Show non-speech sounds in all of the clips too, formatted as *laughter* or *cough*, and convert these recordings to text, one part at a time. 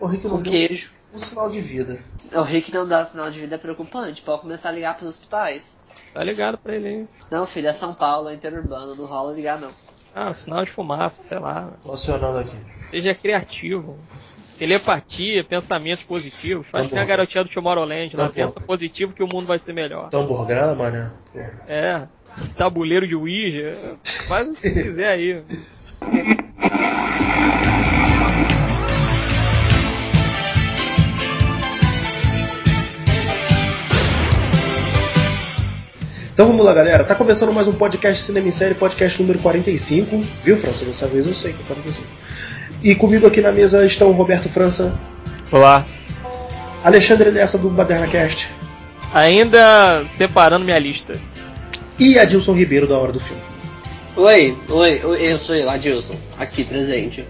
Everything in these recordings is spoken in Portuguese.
O Rick não deu queijo. um sinal de vida. O Rick não dá sinal de vida é preocupante. Pode começar a ligar pros hospitais. Tá ligado pra ele aí. Não, filho, é São Paulo, é interurbano, não rola ligar não. Ah, sinal de fumaça, sei lá. Tô acionando aqui. Seja criativo. Telepatia, pensamentos positivos. Faz que a garotinha do Tomorrowland, lá bom. pensa positivo que o mundo vai ser melhor. Tamborgrama, né? É, tabuleiro de Ouija, faz o que quiser aí. *laughs* Então vamos lá, galera. Tá começando mais um podcast Cinema em Série, podcast número 45. Viu, França? Dessa vez eu sei que é 45. E comigo aqui na mesa estão o Roberto França, Olá. Alexandre Lessa do BadernaCast Ainda separando minha lista. e Adilson Ribeiro da Hora do Filme. Oi, oi, oi, eu sou eu, Adilson, aqui presente.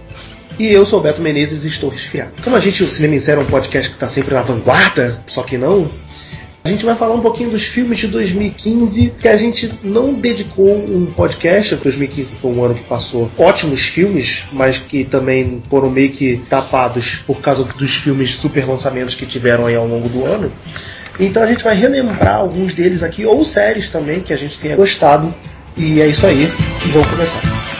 E eu sou o Beto Menezes e estou resfriado. Como a gente, o Cinema em Série é um podcast que está sempre na vanguarda, só que não, a gente vai falar um pouquinho dos filmes de 2015 que a gente não dedicou um podcast. 2015 foi um ano que passou ótimos filmes, mas que também foram meio que tapados por causa dos filmes super lançamentos que tiveram aí ao longo do ano. Então a gente vai relembrar alguns deles aqui, ou séries também que a gente tenha gostado. E é isso aí, vamos começar.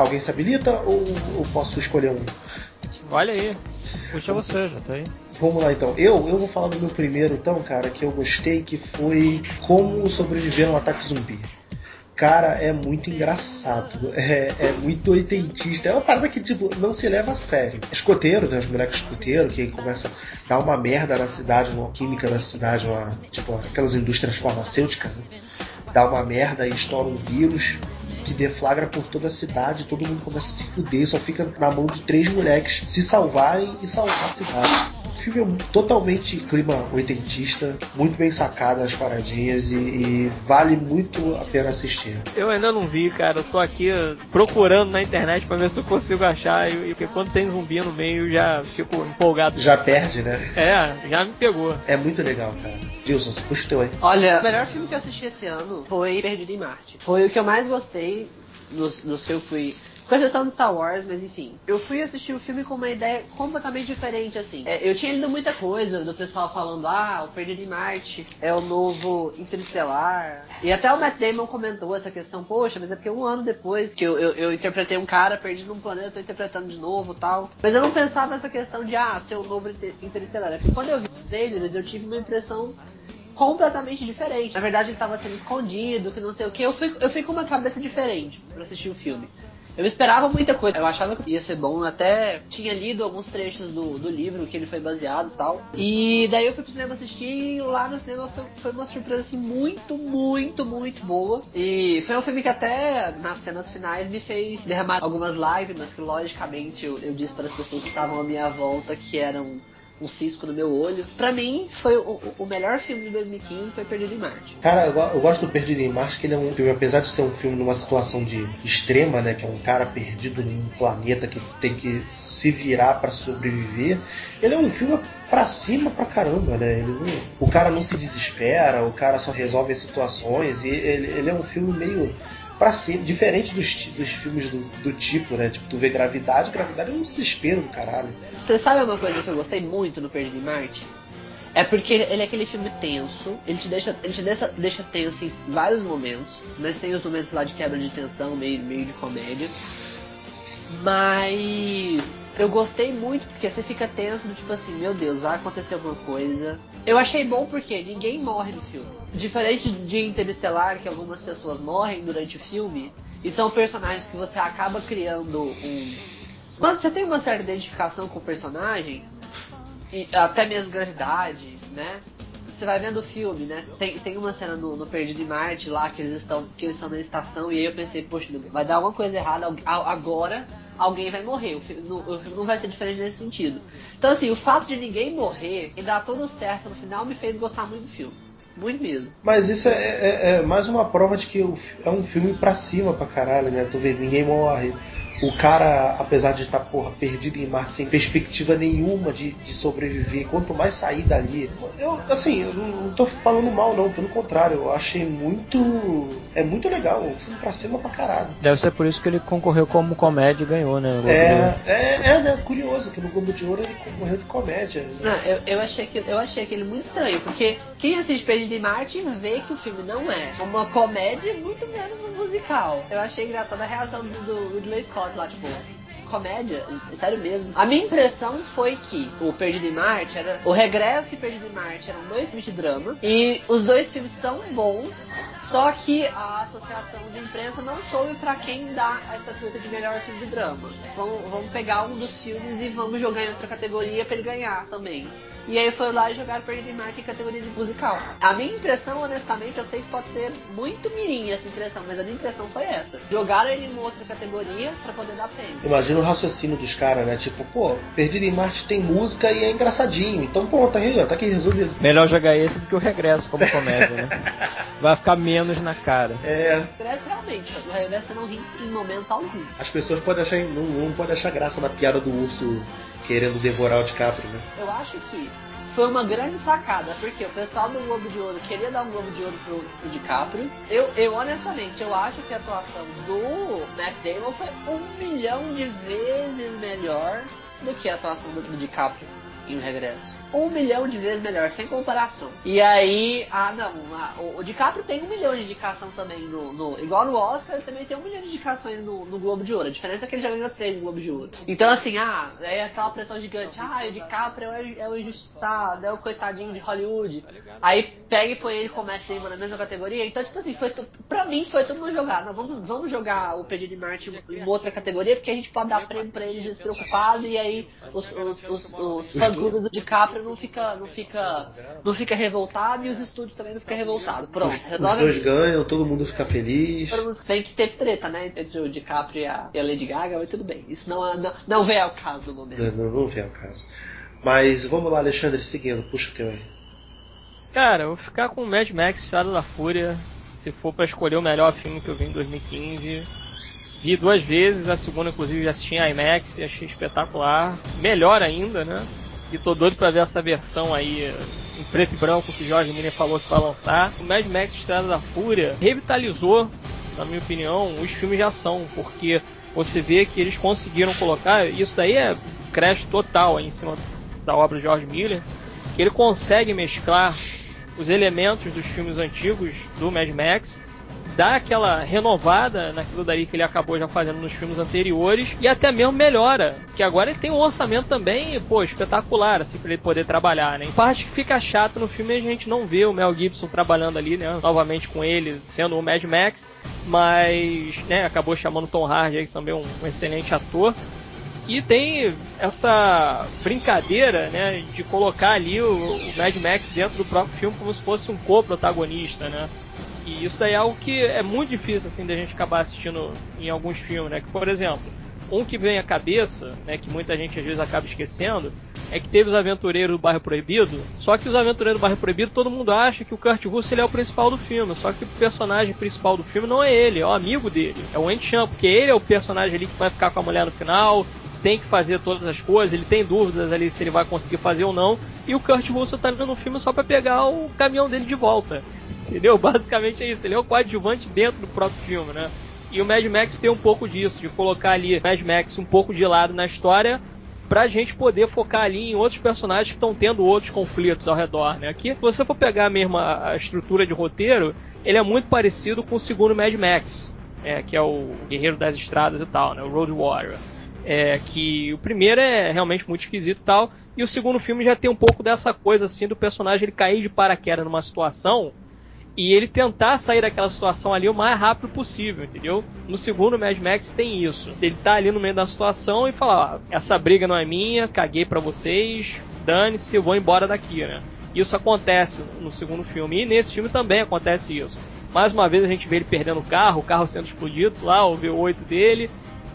Alguém se habilita ou, ou posso escolher um? Olha aí. Puxa você, já tá aí. Vamos lá então. Eu, eu vou falar do meu primeiro, então, cara, que eu gostei, que foi Como Sobreviver a um Ataque Zumbi. Cara, é muito engraçado. É, é muito oitentista. É uma parada que, tipo, não se leva a sério. Escoteiro, né? Os moleques escoteiro, que começa a dar uma merda na cidade, uma química da cidade, uma, tipo, aquelas indústrias farmacêuticas, né? Dá uma merda e estoura um vírus que deflagra por toda a cidade, todo mundo começa a se fuder, só fica na mão de três moleques se salvarem e salvar a cidade. O filme é totalmente clima oitentista, muito bem sacado as paradinhas e, e vale muito a pena assistir. Eu ainda não vi, cara. Eu tô aqui procurando na internet pra ver se eu consigo achar. E, porque quando tem zumbi no meio, eu já fico empolgado. Já perde, né? É, já me pegou. É muito legal, cara. Dilson, você puxa o teu aí. Olha, o melhor filme que eu assisti esse ano foi Perdido em Marte. Foi o que eu mais gostei dos, dos que eu fui. Com exceção do Star Wars, mas enfim. Eu fui assistir o filme com uma ideia completamente diferente, assim. É, eu tinha lido muita coisa do pessoal falando, ah, o Perdido em Marte é o novo Interestelar. E até o Matt Damon comentou essa questão, poxa, mas é porque um ano depois que eu, eu, eu interpretei um cara perdido num planeta, eu tô interpretando de novo tal. Mas eu não pensava nessa questão de, ah, ser o novo Inter- Interestelar. É porque quando eu vi os trailers, eu tive uma impressão completamente diferente. Na verdade, ele estava sendo escondido, que não sei o que. Eu fui, eu fui com uma cabeça diferente pra assistir o filme. Eu esperava muita coisa. Eu achava que ia ser bom. Até tinha lido alguns trechos do, do livro que ele foi baseado e tal. E daí eu fui pro cinema assistir e lá no cinema foi, foi uma surpresa assim muito, muito, muito boa. E foi um filme que até nas cenas finais me fez derramar algumas lágrimas que logicamente eu, eu disse para as pessoas que estavam à minha volta que eram um cisco no meu olho. Pra mim, foi o, o melhor filme de 2015 foi Perdido em Marte. Cara, eu, eu gosto do Perdido em Marte, que ele é um filme, apesar de ser um filme numa situação de extrema, né, que é um cara perdido num planeta que tem que se virar pra sobreviver, ele é um filme pra cima pra caramba, né? Ele não- o cara não se desespera, o cara só resolve as situações, e ele, ele é um filme meio pra cima, diferente dos, dos filmes do, do tipo, né? Tipo, tu vê Gravidade, Gravidade é um desespero do caralho. Você sabe uma coisa que eu gostei muito no Perdido em Marte? É porque ele é aquele filme tenso, ele te deixa, ele te deixa, deixa tenso em vários momentos, mas tem os momentos lá de quebra de tensão, meio, meio de comédia. Mas eu gostei muito porque você fica tenso tipo assim, meu Deus, vai acontecer alguma coisa. Eu achei bom porque ninguém morre no filme. Diferente de Interestelar, que algumas pessoas morrem durante o filme, e são personagens que você acaba criando um. Mas você tem uma certa identificação com o personagem, e até mesmo gravidade, né? Você vai vendo o filme, né? Tem, tem uma cena no, no Perdido em Marte lá que eles estão que eles estão na estação e aí eu pensei, poxa, vai dar alguma coisa errada agora alguém vai morrer. O filme, não, o filme não vai ser diferente nesse sentido. Então assim, o fato de ninguém morrer e dar tudo certo no final me fez gostar muito do filme. Muito mesmo. Mas isso é, é- é mais uma prova de que é um filme pra cima pra caralho, né? Tu vê, ninguém morre. O cara, apesar de estar porra, perdido em Marte sem perspectiva nenhuma de, de sobreviver, quanto mais sair dali, eu assim, eu não tô falando mal não, pelo contrário, eu achei muito. É muito legal, um filme pra cima pra caralho. Deve ser por isso que ele concorreu como comédia e ganhou, né? É, é, é, né? Curioso que no Globo de Ouro ele concorreu de comédia. Não, eu, eu, achei que, eu achei aquele muito estranho, porque quem assiste Perdido em Marte vê que o filme não é uma comédia, muito menos um musical. Eu achei engraçada a reação do, do Ridley Scott lá, tipo, comédia, sério mesmo. A minha impressão foi que o Perdido em Marte era. O Regresso e Perdido em Marte eram dois filmes de drama. E os dois filmes são bons, só que a associação de imprensa não soube para quem dar a estatueta de melhor filme de drama. Vamos, vamos pegar um dos filmes e vamos jogar em outra categoria para ele ganhar também. E aí foi lá e jogaram Perdido em Marte em categoria de musical. A minha impressão, honestamente, eu sei que pode ser muito mirim essa impressão, mas a minha impressão foi essa. Jogaram ele em outra categoria para poder dar prêmio. Imagina o raciocínio dos caras, né? Tipo, pô, Perdido em Marte tem música e é engraçadinho. Então pronto, tá aí, tá aqui resolvido. Melhor jogar esse do que o Regresso como comédia, né? *laughs* Vai ficar menos na cara. É. O Regresso realmente, o Regresso não ri em momento algum. As pessoas podem achar, não, não podem achar graça na piada do urso querendo devorar o DiCaprio, né? Eu acho que foi uma grande sacada, porque o pessoal do Globo de Ouro queria dar um Globo de Ouro pro, pro DiCaprio. Eu, eu, honestamente, eu acho que a atuação do Matt Damon foi um milhão de vezes melhor do que a atuação do, do DiCaprio em Regresso um milhão de vezes melhor, sem comparação. E aí, ah não, o, o DiCaprio tem um milhão de indicação também no, no, Igual no Oscar, ele também tem um milhão de indicações no, no Globo de Ouro. A diferença é que ele já ganhou três Globo de Ouro. Então assim, ah, é aquela pressão gigante, ah, o DiCaprio é, é o injustiçado, é o coitadinho de Hollywood. Aí pega e põe ele com o Matt Damon na mesma categoria. Então, tipo assim, foi pra mim foi todo mundo jogar. Não, vamos, vamos jogar o Perdido de Marte em outra categoria, porque a gente pode dar prêmio pra eles despreocupados e aí os, os, os, os fã-clubes do DiCaprio não fica, não fica, não fica revoltado e os estúdios também não ficam revoltados. Pronto, os, resolve. Os dois ganham, todo mundo fica feliz. Todo mundo que teve treta, né? Entre o DiCaprio e a, e a Lady Gaga, mas tudo bem. Isso não, não, não vem ao caso no momento. Não, não, não vem ao caso. Mas vamos lá, Alexandre, seguindo, puxa o teu aí. Cara, eu vou ficar com o Mad Max Estrada da Fúria. Se for para escolher o melhor filme que eu vi em 2015. Vi duas vezes, a segunda inclusive já assisti em IMAX e achei espetacular. Melhor ainda, né? E tô doido pra ver essa versão aí em preto e branco que o Jorge Miller falou que vai lançar. O Mad Max Estrada da Fúria revitalizou, na minha opinião, os filmes de ação, porque você vê que eles conseguiram colocar, isso daí é crash total aí em cima da obra de George Miller, que ele consegue mesclar os elementos dos filmes antigos do Mad Max dá aquela renovada naquilo daí que ele acabou já fazendo nos filmes anteriores e até mesmo melhora, que agora ele tem um orçamento também, pô, espetacular, assim, pra ele poder trabalhar, né? Em parte que fica chato no filme a gente não vê o Mel Gibson trabalhando ali, né, novamente com ele, sendo o Mad Max, mas, né, acabou chamando Tom Hardy aí, também um, um excelente ator. E tem essa brincadeira, né, de colocar ali o, o Mad Max dentro do próprio filme como se fosse um co-protagonista, né? E isso daí é algo que é muito difícil assim da gente acabar assistindo em alguns filmes, né? Que, por exemplo, um que vem à cabeça, né, que muita gente às vezes acaba esquecendo, é que teve os Aventureiros do Bairro Proibido, só que os Aventureiros do Bairro Proibido todo mundo acha que o Kurt Russell ele é o principal do filme, só que o personagem principal do filme não é ele, é o amigo dele, é o Enchan, porque ele é o personagem ali que vai ficar com a mulher no final, tem que fazer todas as coisas, ele tem dúvidas ali se ele vai conseguir fazer ou não, e o Kurt Russell tá ali no filme só para pegar o caminhão dele de volta. Entendeu? *laughs* Basicamente é isso. Ele é o coadjuvante dentro do próprio filme, né? E o Mad Max tem um pouco disso, de colocar ali o Mad Max um pouco de lado na história pra gente poder focar ali em outros personagens que estão tendo outros conflitos ao redor, né? Aqui, se você for pegar mesmo a, a, estrutura de roteiro, ele é muito parecido com o segundo Mad Max, é, que é o Guerreiro das Estradas e tal, né? O Road Warrior. É, que o primeiro é realmente muito esquisito e tal, e o segundo filme já tem um pouco dessa coisa assim do personagem ele cair de paraquedas numa situação e ele tentar sair daquela situação ali o mais rápido possível, entendeu? No segundo Mad Max tem isso. Ele tá ali no meio da situação e fala: ah, essa briga não é minha, caguei para vocês, dane-se, eu vou embora daqui, né? Isso acontece no segundo filme e nesse filme também acontece isso. Mais uma vez a gente vê ele perdendo o carro, o carro sendo explodido lá, o V8 dele,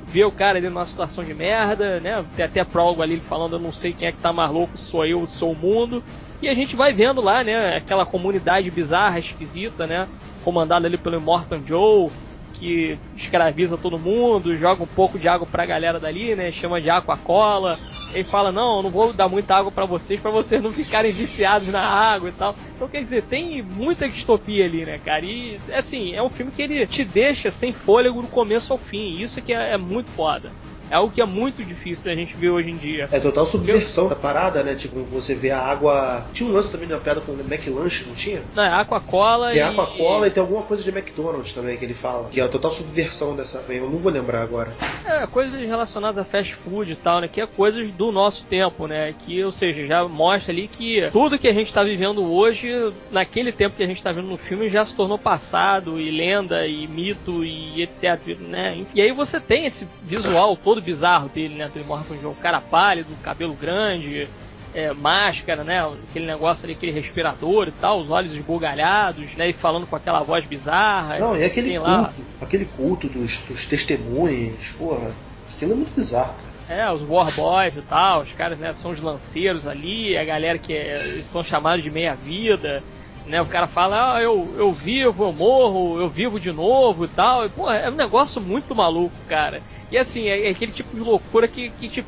vê o cara ali numa situação de merda, né? Tem até prólogo ali falando, eu não sei quem é que tá mais louco, sou eu, sou o mundo. E a gente vai vendo lá, né, aquela comunidade bizarra, esquisita, né? Comandada ali pelo Immortan Joe, que escraviza todo mundo, joga um pouco de água pra galera dali, né? Chama de aquacola. Ele fala, não, eu não vou dar muita água para vocês, para vocês não ficarem viciados na água e tal. Então, quer dizer, tem muita distopia ali, né, cara? E, assim, é um filme que ele te deixa sem fôlego do começo ao fim. Isso que é, é muito foda. É algo que é muito difícil a gente ver hoje em dia. É total subversão da parada, né? Tipo, você vê a água. Tinha um lance também na piada com o McLanche, não tinha? Não, é Aquacola Tem e... Aquacola e tem alguma coisa de McDonald's também que ele fala. Que é a total subversão dessa. Eu não vou lembrar agora. É, coisas relacionadas a fast food e tal, né? Que é coisas do nosso tempo, né? Que, ou seja, já mostra ali que tudo que a gente tá vivendo hoje, naquele tempo que a gente tá vendo no filme, já se tornou passado e lenda e mito e etc, né? E aí você tem esse visual todo todo bizarro dele, né? Ele morre com um cara pálido, cabelo grande, é, máscara, né? Aquele negócio ali, aquele respirador e tal, os olhos esbugalhados, né? E falando com aquela voz bizarra. Não, e aquele culto, lá... aquele culto dos, dos testemunhas, porra, aquilo é muito bizarro, cara. É, os War Boys e tal, os caras né, são os lanceiros ali, a galera que é, são chamados de meia-vida, né? O cara fala, ah, eu, eu vivo, eu morro, eu vivo de novo e tal. E, pô, é um negócio muito maluco, cara. E assim, é, é aquele tipo de loucura que, que te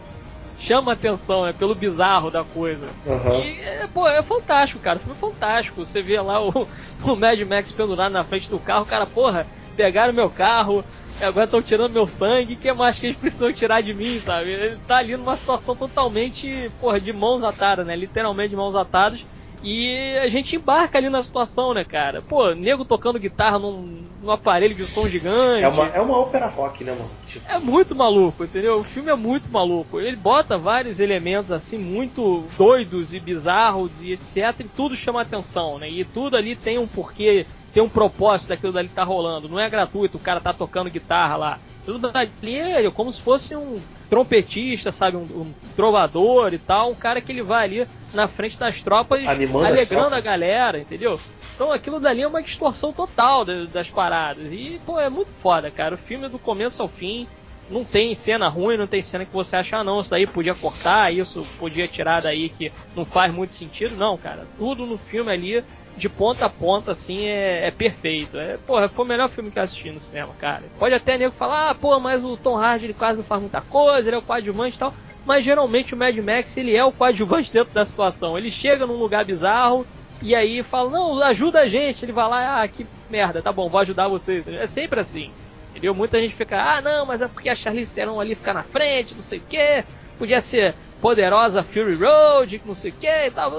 chama atenção, né? Pelo bizarro da coisa. Uhum. E, é, pô, é fantástico, cara. Foi fantástico. Você vê lá o, o Mad Max pendurado na frente do carro, o cara, porra, pegaram meu carro, agora estão tirando meu sangue, o que mais que eles precisam tirar de mim, sabe? Ele tá ali numa situação totalmente, porra, de mãos atadas, né? Literalmente de mãos atadas e a gente embarca ali na situação, né, cara? Pô, nego tocando guitarra num, num aparelho de som gigante. É uma, é uma ópera rock, né, mano? Tipo... É muito maluco, entendeu? O filme é muito maluco. Ele bota vários elementos, assim, muito doidos e bizarros e etc. E tudo chama atenção, né? E tudo ali tem um porquê, tem um propósito daquilo dali que tá rolando. Não é gratuito, o cara tá tocando guitarra lá. Tudo ali é como se fosse um trompetista, sabe? Um, um, trovador e tal. Um cara que ele vai ali na frente das tropas Animando alegrando a galera, entendeu? Então aquilo dali é uma distorção total das, das paradas. E, pô, é muito foda, cara. O filme é do começo ao fim. Não tem cena ruim, não tem cena que você acha, ah, não, isso daí podia cortar, isso podia tirar daí que não faz muito sentido. Não, cara. Tudo no filme ali de ponta a ponta, assim, é, é perfeito. É, porra, foi o melhor filme que eu assisti no cinema, cara. Pode até nego falar, ah, pô, mas o Tom Hardy ele quase não faz muita coisa, ele é o coadjuvante e tal. Mas geralmente o Mad Max ele é o coadjuvante *laughs* dentro da situação. Ele chega num lugar bizarro e aí fala, não, ajuda a gente. Ele vai lá, ah, que merda, tá bom, vou ajudar vocês. É sempre assim. Entendeu? Muita gente fica, ah, não, mas é porque a Charlize Theron ali fica na frente, não sei o que. Podia ser poderosa Fury Road, não sei o que e tal.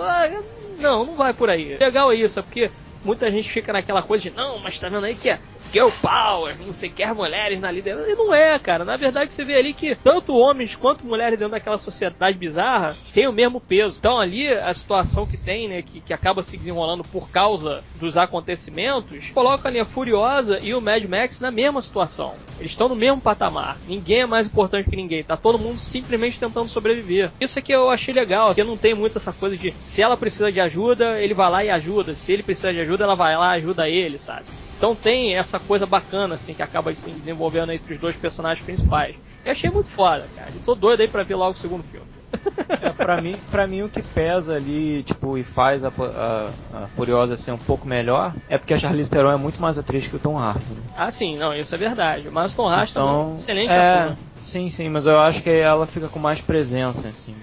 Não, não vai por aí. Legal é isso, é porque muita gente fica naquela coisa de, não, mas tá vendo aí que é girl power, sei, quer mulheres na liderança. E não é, cara. Na verdade, você vê ali que tanto homens quanto mulheres dentro daquela sociedade bizarra têm o mesmo peso. Então, ali, a situação que tem, né, que, que acaba se desenrolando por causa dos acontecimentos, coloca a Furiosa e o Mad Max na mesma situação. Eles estão no mesmo patamar. Ninguém é mais importante que ninguém. Tá todo mundo simplesmente tentando sobreviver. Isso é que eu achei legal. Porque não tem muito essa coisa de se ela precisa de ajuda, ele vai lá e ajuda. Se ele precisa de ajuda, ela vai lá e ajuda ele, sabe? Então tem essa coisa bacana, assim, que acaba se assim, desenvolvendo entre os dois personagens principais. Eu achei muito foda, cara. E tô doido aí pra ver logo o segundo filme. *laughs* É, pra, mim, pra mim o que pesa ali, tipo, e faz a, a, a, Furiosa ser um pouco melhor é porque a Charlize Theron é muito mais atriz que o Tom Hardy. Né? Ah, sim, não, isso é verdade. Mas o Tom Hardy então, também é excelente é, ator. Sim, sim, mas eu acho que ela fica com mais presença, assim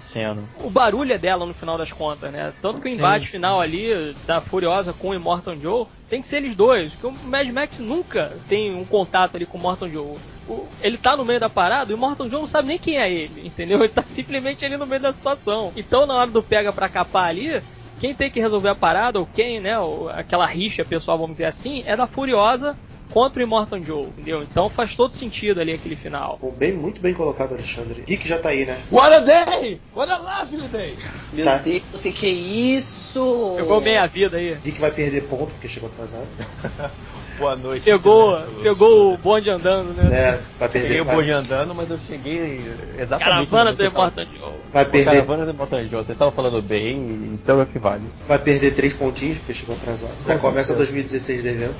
cena. O barulho é dela no final das contas, né? Tanto que o embate sim, final ali da Furiosa com o Immortal Joe tem que ser eles dois, porque o Mad Max nunca tem um contato ali com o Immortal Joe. O, ele tá no meio da parada e o Immortal Joe não sabe nem quem é ele, entendeu? *laughs* Ele tá simplesmente ali no meio da situação. Então na hora do pega pra capar ali, quem tem que resolver a parada, ou quem, né, ou aquela rixa pessoal, vamos dizer assim, é da Furiosa contra o Immortal Joe, entendeu? Então faz todo sentido ali aquele final. bem, muito bem colocado, Alexandre. Geek já tá aí, né? What a day! What a lovely day! Meu tá. Deus, que isso! Pegou meia vida aí. Geek vai perder ponto porque chegou atrasado. *laughs* Boa noite. Pegou, pegou o bonde andando, né? É, vai perder. Peguei o bonde andando, mas eu cheguei exatamente. Caravana do Immortal Joe. Vai perder. Caravana do Immortal Joe. Você tava falando bem, então é o que vale. Vai perder três pontinhos porque chegou atrasado. Já começa 2016 devendo.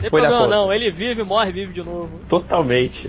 Tem problema não, ele vive, morre, vive de novo. Totalmente.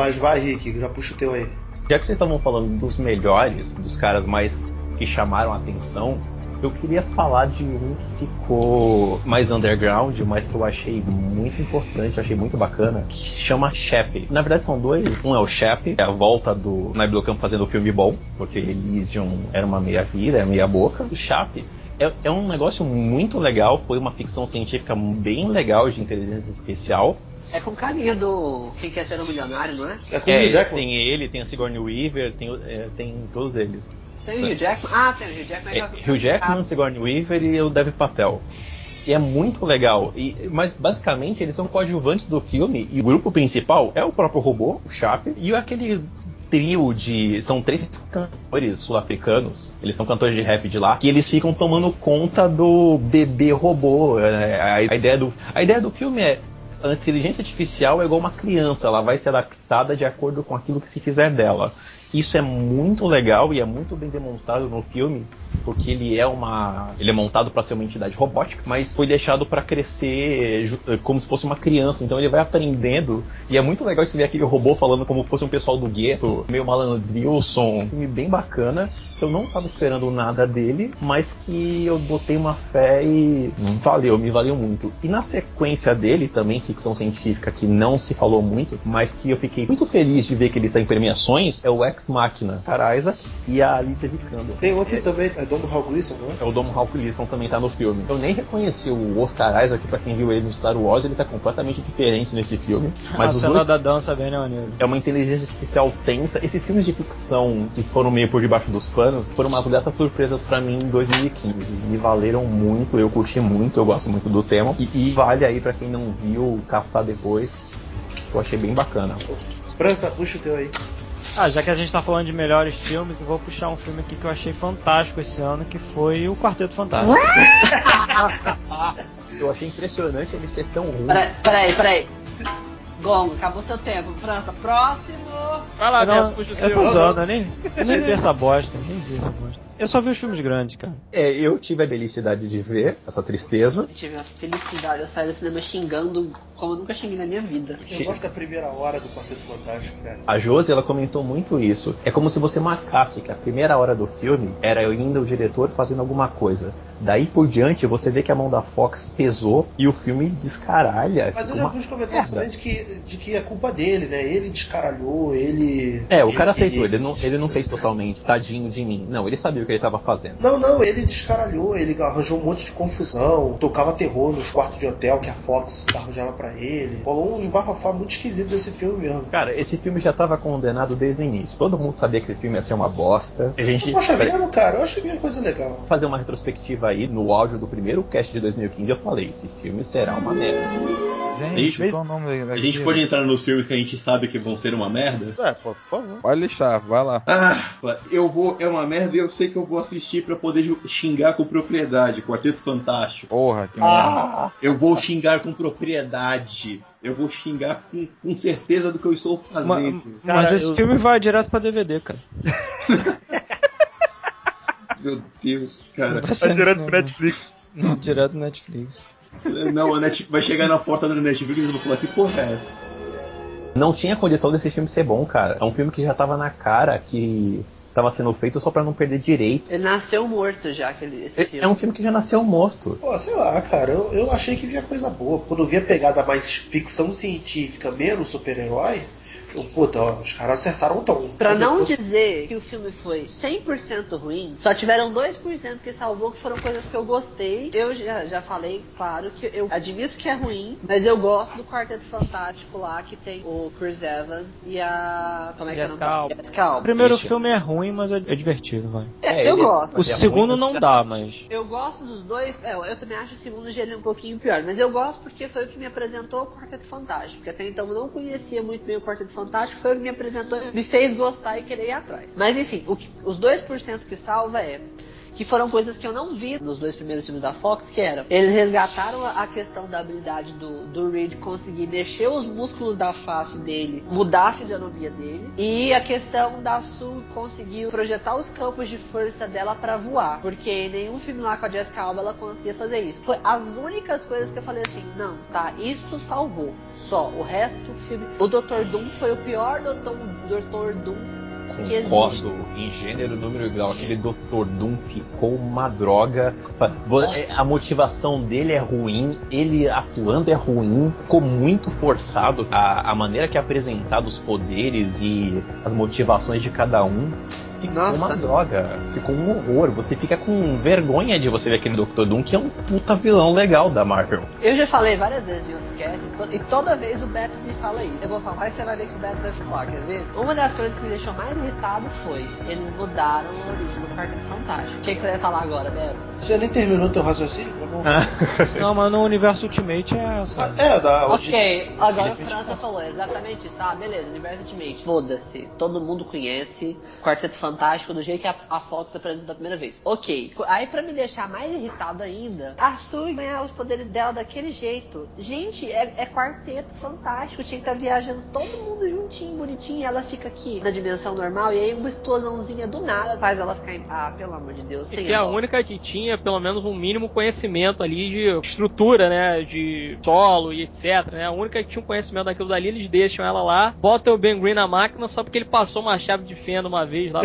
Mas vai, Rick, já puxa o teu aí. Já que vocês estavam falando dos melhores, dos caras mais que chamaram a atenção, eu queria falar de um que ficou mais underground, mas que eu achei muito importante, achei muito bacana, que se chama Shep. Na verdade são dois. Um é o Shep, é a volta do Naib fazendo o filme bom, porque Elysium era uma meia vida, é meia boca. O Shep é, é, um negócio muito legal, foi uma ficção científica bem legal de inteligência artificial. É com carinha do Quem Quer Ser um Milionário, não é? É com É, o Jackman. tem ele, tem a Sigourney Weaver, tem, o- é, tem todos eles. Tem o Hugh Jackman? Ah, tem o Hugh Jackman. É, Hugh Jackman, Sigourney Weaver e o Dev Patel. E é muito legal. E, mas basicamente eles são coadjuvantes do filme e o grupo principal é o próprio robô, o Chape, e aquele trio de. São três cantores sul-africanos, eles são cantores de rap de lá, que eles ficam tomando conta do bebê robô. É, A, a ideia, do, a ideia do filme é. A inteligência artificial é igual uma criança, ela vai ser adaptada de acordo com aquilo que se fizer dela. Isso é muito legal e é muito bem demonstrado no filme, porque ele é uma, ele é montado para ser uma entidade robótica, mas foi deixado para crescer ju- como se fosse uma criança. Então ele vai aprendendo e é muito legal você ver aquele robô falando como fosse um pessoal do gueto, meio malandrilson, um filme bem bacana. Eu não estava esperando nada dele, mas que eu botei uma fé e valeu, me valeu muito. E na sequência dele também, ficção científica que não se falou muito, mas que eu fiquei muito feliz de ver que ele está em premiações, é o Ex Machina, Cara Isaac e a Alicia Vikander. Tem outro também, é Dom Hal Gleason, não é? É o Dom Hawk Leeson também tá no filme. Eu nem reconheci o Oscar Isaac, pra quem viu ele no Star Wars, ele tá completamente diferente nesse filme. *laughs* a Mas os cena dois da dança bem né, maneiro. é uma inteligência artificial tensa. Esses filmes de ficção que foram meio por debaixo dos panos foram umas gratas surpresas pra mim em 2015. Me valeram muito, eu curti muito, eu gosto muito do tema. E, e vale aí pra quem não viu caçar depois. Eu achei bem bacana. França, puxa o teu aí. Ah, já que a gente tá falando de melhores filmes, eu vou puxar um filme aqui que eu achei fantástico esse ano, que foi o Quarteto Fantástico. *laughs* Eu achei impressionante ele ser tão ruim. Peraí, peraí, peraí. Gongo, acabou seu tempo. França, próximo. Vai lá, Eu, não, Beto, puxa o eu tô usando, eu nem, eu *laughs* nem vi essa bosta, nem vi essa bosta. Eu só vi os filmes grandes, cara. É, eu tive a felicidade de ver essa tristeza. Eu tive a felicidade de sair do cinema xingando como eu nunca xinguei na minha vida. Eu gosto da primeira hora do Quarteto Fantástico, cara. A Josi, ela comentou muito isso. É como se você marcasse que a primeira hora do filme era ainda o diretor fazendo alguma coisa. Daí por diante, você vê que a mão da Fox pesou e o filme descaralha. Mas eu já vi os comentários merda. também de que, de que é culpa dele, né? Ele descaralhou, ele. É, o cara ele- aceitou, ele não, ele não fez totalmente tadinho de mim. Não, ele sabia o que ele tava fazendo. Não, não, ele descaralhou, ele arranjou um monte de confusão, tocava terror nos quartos de hotel que a Fox arranjava pra ele. Rolou uns bafafá muito esquisitos desse filme mesmo. Cara, esse filme já tava condenado desde o início. Todo mundo sabia que esse filme ia ser uma bosta. A gente. Poxa, mesmo, cara, eu achei uma coisa legal. Fazer uma retrospectiva aí no áudio do primeiro cast de 2015. Eu falei: esse filme será uma merda. Gente, gente- qual o nome A gente pode entrar nos filmes que a gente sabe que vão ser uma merda? É, por favor. Pode deixar, vai lá. Ah, eu vou. É uma merda e eu sei que eu vou assistir pra poder xingar com propriedade. Quarteto Fantástico. Porra, que merda. Ah, Eu vou xingar com propriedade. Eu vou xingar com, com certeza do que eu estou fazendo. mas Cara, esse eu- filme vai direto pra DVD, cara. *laughs* Meu Deus, cara. Vai ser direto no pro. Netflix. Não, direto no Netflix. Não, a Net- vai chegar na porta da Netflix e vão falar que porra é essa? Não tinha condição desse filme ser bom, cara. É um filme que já tava na cara que tava sendo feito só pra não perder direito. Ele nasceu morto já, aquele, esse É- filme. É um filme que já nasceu morto. pô, sei lá, cara, eu, eu achei que via coisa boa. Quando eu vi a pegada mais ficção científica, menos super-herói, puta, ó, os caras acertaram o tom. Pra não Depois- dizer que o filme foi 100% ruim, só tiveram 2% que salvou, que foram coisas que eu gostei. Eu já, já falei, claro, que eu admito que é ruim, mas eu gosto do Quarteto Fantástico lá, que tem o Chris Evans e a... como é que é o Jessica nome? Alba. Jessica O Alba. primeiro Ixi. filme é ruim, mas é, é divertido, vai. É, É, eu gosto. O é segundo ruim, não dá, mas. Eu gosto dos dois, é, eu também acho o segundo gênero um pouquinho pior, mas eu gosto porque foi o que me apresentou o Quarteto Fantástico, porque até então eu não conhecia muito bem o Quarteto Fantástico, foi o que me apresentou, me fez gostar e querer ir atrás. Mas enfim, o que- os 2% que salva é que foram coisas que eu não vi nos dois primeiros filmes da Fox, que eram, eles resgataram a questão da habilidade do, do Reed conseguir mexer os músculos da face dele, mudar a fisionomia dele, e a questão da Sue conseguir projetar os campos de força dela pra voar, porque nenhum filme lá com a Jessica Alba ela conseguia fazer isso. Foi as únicas coisas que eu falei assim, não, tá, isso salvou. Só, o resto do filme, o Dr. Doom foi o pior Dr. Dr. Doom. Concordo em gênero, número e grau. Aquele Dr. Doom ficou uma droga. Vo- A motivação dele é ruim, ele atuando é ruim, ficou muito forçado. A, a maneira que é apresentado os poderes e as motivações de cada um. Ficou Nossa. uma droga, ficou um horror. Você fica com vergonha de você ver aquele Dr. Doom, que é um puta vilão legal da Marvel. Eu já falei várias vezes em outros casts, e toda vez o Beto me fala isso. Eu vou falar e você vai ver que o Beto vai falar, quer ver? Uma das coisas que me deixou mais irritado foi eles mudaram a origem do Quarteto Fantástico. O que, que você vai falar agora, Beto? Você nem terminou teu raciocínio? *laughs* Não, mas no universo Ultimate é essa. Ah, é, da Ok, agora o França falou exatamente isso. Ah, beleza, Universo Ultimate. Foda-se. Todo mundo conhece Quarteto Fantástico do jeito que a, a Fox apresentou da primeira vez. Ok. Aí pra me deixar mais irritado ainda, a Sue ganhar os poderes dela daquele jeito. Gente, é, é Quarteto Fantástico. Tinha que estar viajando todo mundo juntinho, bonitinho. E ela fica aqui na dimensão normal. E aí uma explosãozinha do nada faz ela ficar em. Ah, pelo amor de Deus. E tenha que é a única que tinha pelo menos um mínimo conhecimento ali de estrutura, né? De solo e etc. Né? A única que tinha um conhecimento daquilo dali, eles deixam ela lá, botam o Ben Green na máquina só porque ele passou uma chave de fenda uma vez lá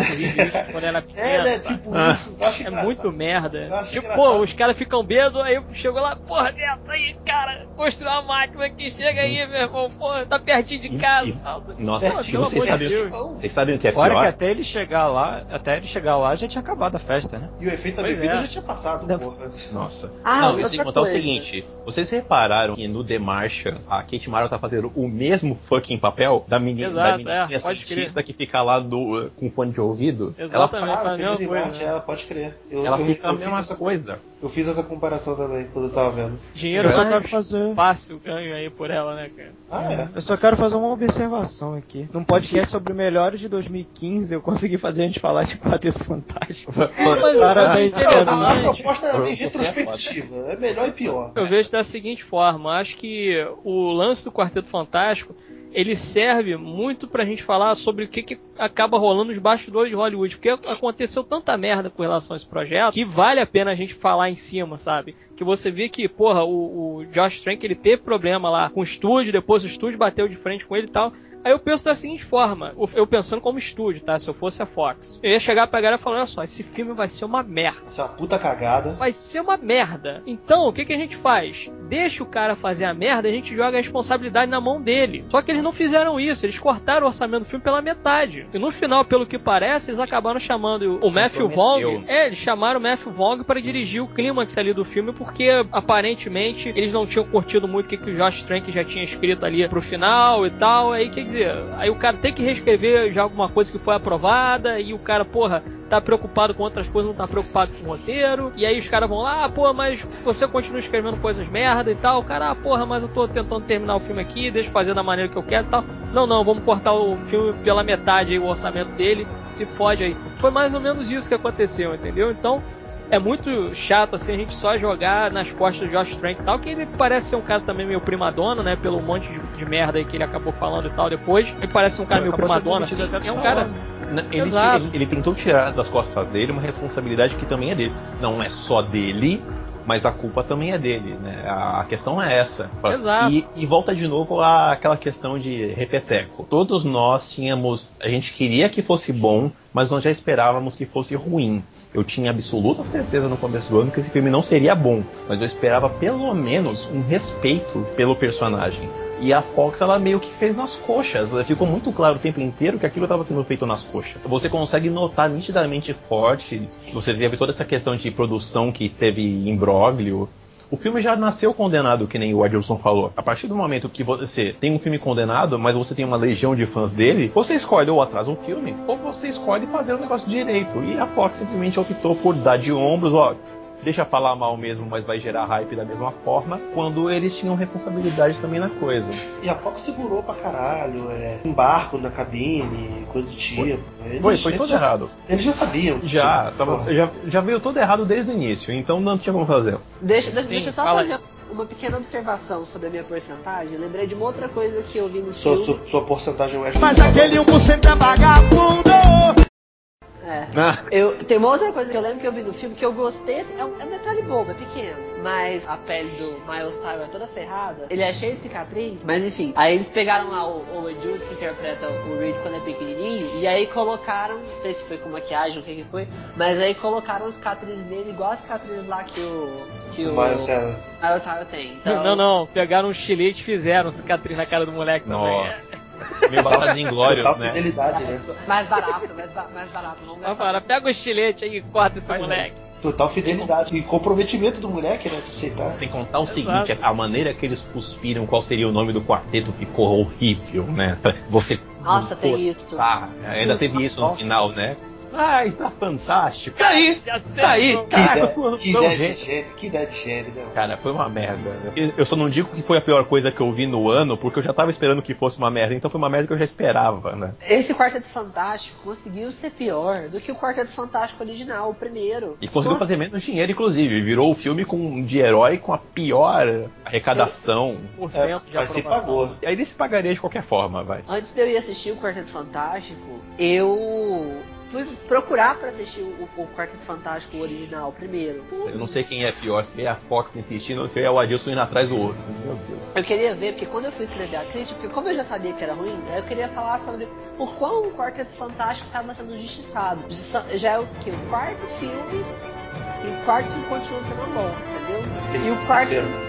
quando era pequeno. *laughs* É, né? Tipo Ah. isso. Eu acho É engraçado. muito merda. Eu acho Tipo, engraçado. pô, os caras ficam bêbados, aí chegou lá, porra, Neto, aí, cara, construiu uma máquina aqui, chega aí, meu irmão, porra, tá pertinho de casa. e-. Nossa, Pô, pelo vocês amor de sabem, Deus. vocês sabem o que é Fora pior? que até ele chegar lá, até ele chegar lá já tinha acabado a festa, né? E o efeito da Pois bebida é. já tinha passado, Não. porra. Nossa. Ah, não, outra e sem contar o seguinte, vocês repararam que no The Martian, a Kate Mara tá fazendo o mesmo fucking papel da menina, Exato, da menina é, pode cientista que fica lá do, com fone de ouvido? Exatamente, Ah, a o mesma Perdido em coisa. Marte, ela pode crer. Eu, Ela, ela eu, fica a eu fiz mesma essa, coisa. eu fiz essa comparação também quando eu tava vendo. Dinheiro Eu só mais quero fazer. fácil ganho aí por ela, né, cara? Ah, é. Eu só quero fazer uma observação aqui. Num podcast sobre melhores de 2015, eu consegui fazer a gente falar de Quarteto Fantástico. *laughs* Mas, Parabéns, Não, a proposta é bem é retrospectiva. É melhor e pior. Eu vejo da seguinte forma, acho que o lance do Quarteto Fantástico ele serve muito pra gente falar sobre o que, que acaba rolando nos bastidores de Hollywood, porque aconteceu tanta merda com relação a esse projeto que vale a pena a gente falar em cima, sabe? Que você vê que, porra, o, o Josh Trank ele teve problema lá com o estúdio, depois o estúdio bateu de frente com ele e tal. Aí eu penso da seguinte forma, eu pensando como estúdio, tá? Se eu fosse a Fox, eu ia chegar pra galera e falar, olha só, esse filme vai ser uma merda Essa é uma puta cagada. vai ser uma merda. Então, o que, que a gente faz? Deixa o cara fazer a merda, a gente joga a responsabilidade na mão dele. Só que eles não fizeram isso, eles cortaram o orçamento do filme pela metade. E no final, pelo que parece, eles acabaram chamando o Matthew. Vaughn. É, eles chamaram o Matthew Vaughn para dirigir o clímax ali do filme, porque aparentemente eles não tinham curtido muito o que, que o Josh Trank já tinha escrito ali pro final e tal. Aí quer dizer, aí o cara tem que reescrever já alguma coisa que foi aprovada, e o cara, porra, tá preocupado com outras coisas, não tá preocupado com o roteiro. E aí os caras vão lá, ah, pô, mas você continua escrevendo coisas merda e tal. O cara, ah, porra, mas eu tô tentando terminar o filme aqui, deixa eu fazer da maneira que eu quero e tal. Não, não, vamos cortar o filme pela metade aí, o orçamento dele, se fode aí. Foi mais ou menos isso que aconteceu, entendeu? Então. É muito chato assim a gente só jogar nas costas do Josh Trank e tal, que ele parece ser um cara também meio primadona, né? Pelo monte de, de merda aí que ele acabou falando e tal depois. Ele parece um cara meio primadona, assim. É um cara. Wars. N- Ele, Exato. ele, ele tentou tirar das costas dele uma responsabilidade que também é dele. Não é só dele, mas a culpa também é dele, né? A, a questão é essa. Exato. E, e volta de novo àquela questão de repeteco. Todos nós tínhamos. A gente queria que fosse bom, mas nós já esperávamos que fosse ruim. Eu tinha absoluta certeza no começo do ano que esse filme não seria bom, mas eu esperava pelo menos um respeito pelo personagem. E a Fox, ela meio que fez nas coxas. Ficou muito claro o tempo inteiro que aquilo estava sendo feito nas coxas. Você consegue notar nitidamente forte. Você teve toda essa questão de produção que teve imbróglio. O filme já nasceu condenado, que nem o Edilson falou. A partir do momento que você tem um filme condenado, mas você tem uma legião de fãs dele, você escolhe ou atrasa um filme, ou você escolhe fazer o negócio direito. E a Fox simplesmente optou por dar de ombros, ó. Deixa falar mal mesmo, mas vai gerar hype da mesma forma, quando eles tinham responsabilidade também na coisa. E a Fox segurou pra caralho, é, embarco na cabine, coisa do tipo. Eles, Foi, foi eles já, errado. Eles já sabiam. Já, tipo, tava- já, já veio tudo errado desde o início, então não tinha como fazer. Deixa, deixa, Sim, deixa eu só fala fazer uma pequena observação sobre a minha porcentagem. Eu lembrei de uma outra coisa que eu vi no Sua, filme. sua, sua porcentagem é Mas aquele 1% é vagabundo. É. Ah, Eu, tem uma outra coisa que eu lembro que eu vi no filme que eu gostei, assim, é um, é um detalhe bobo, é pequeno. Mas a pele do Miles Tyler é toda ferrada. Ele é cheio de cicatriz, mas enfim. Aí eles pegaram lá o Owen Jude, que interpreta o Reed quando é pequenininho, e aí colocaram, não sei se foi com maquiagem ou o que que foi, mas aí colocaram cicatrizes nele igual as cicatrizes lá que o... Que o Miles Tyler tem. Então, Não, não, pegaram um estilete e fizeram cicatriz na cara do moleque também. Meio balada total né? fidelidade, né? Mais barato, mais, ba- mais barato. Não Vai falar, pega o estilete aí e corta esse Faz moleque. Total fidelidade e comprometimento do moleque, né? De aceitar. Sem contar o Exato. seguinte, a maneira que eles cuspiram qual seria o nome do quarteto ficou horrível, né? Você Nossa, tem isso. Ah, ainda teve isso no nossa. final, né? Ai, tá fantástico. Tá aí, Já sei, tá aí. Que Caraca, ideia, que de gênio. que ideia de gênio, né? Cara, foi uma merda. né? Eu só não digo que foi a pior coisa que eu vi no ano, porque eu já tava esperando que fosse uma merda, então foi uma merda que eu já esperava, né? Esse Quarteto Fantástico conseguiu ser pior do que o Quarteto Fantástico original, o primeiro. E conseguiu fazer menos dinheiro, inclusive. Virou o filme com de herói com a pior arrecadação. Por É, cento de mas se pagou. E aí ele se pagaria de qualquer forma, vai. Antes de eu ir assistir o Quarteto Fantástico, eu fui procurar pra assistir o, o Quarteto Fantástico original primeiro. Eu não sei quem é pior, se é a Fox insistindo ou se é o Adilson indo atrás do outro. Meu Deus. Eu queria ver, porque quando eu fui escrever a crítica, porque como eu já sabia que era ruim, eu queria falar sobre o quão o Quarteto Fantástico estava sendo injustiçado. Já é o que? O quarto filme, e o quarto filme continua sendo bosta, entendeu? E o quarto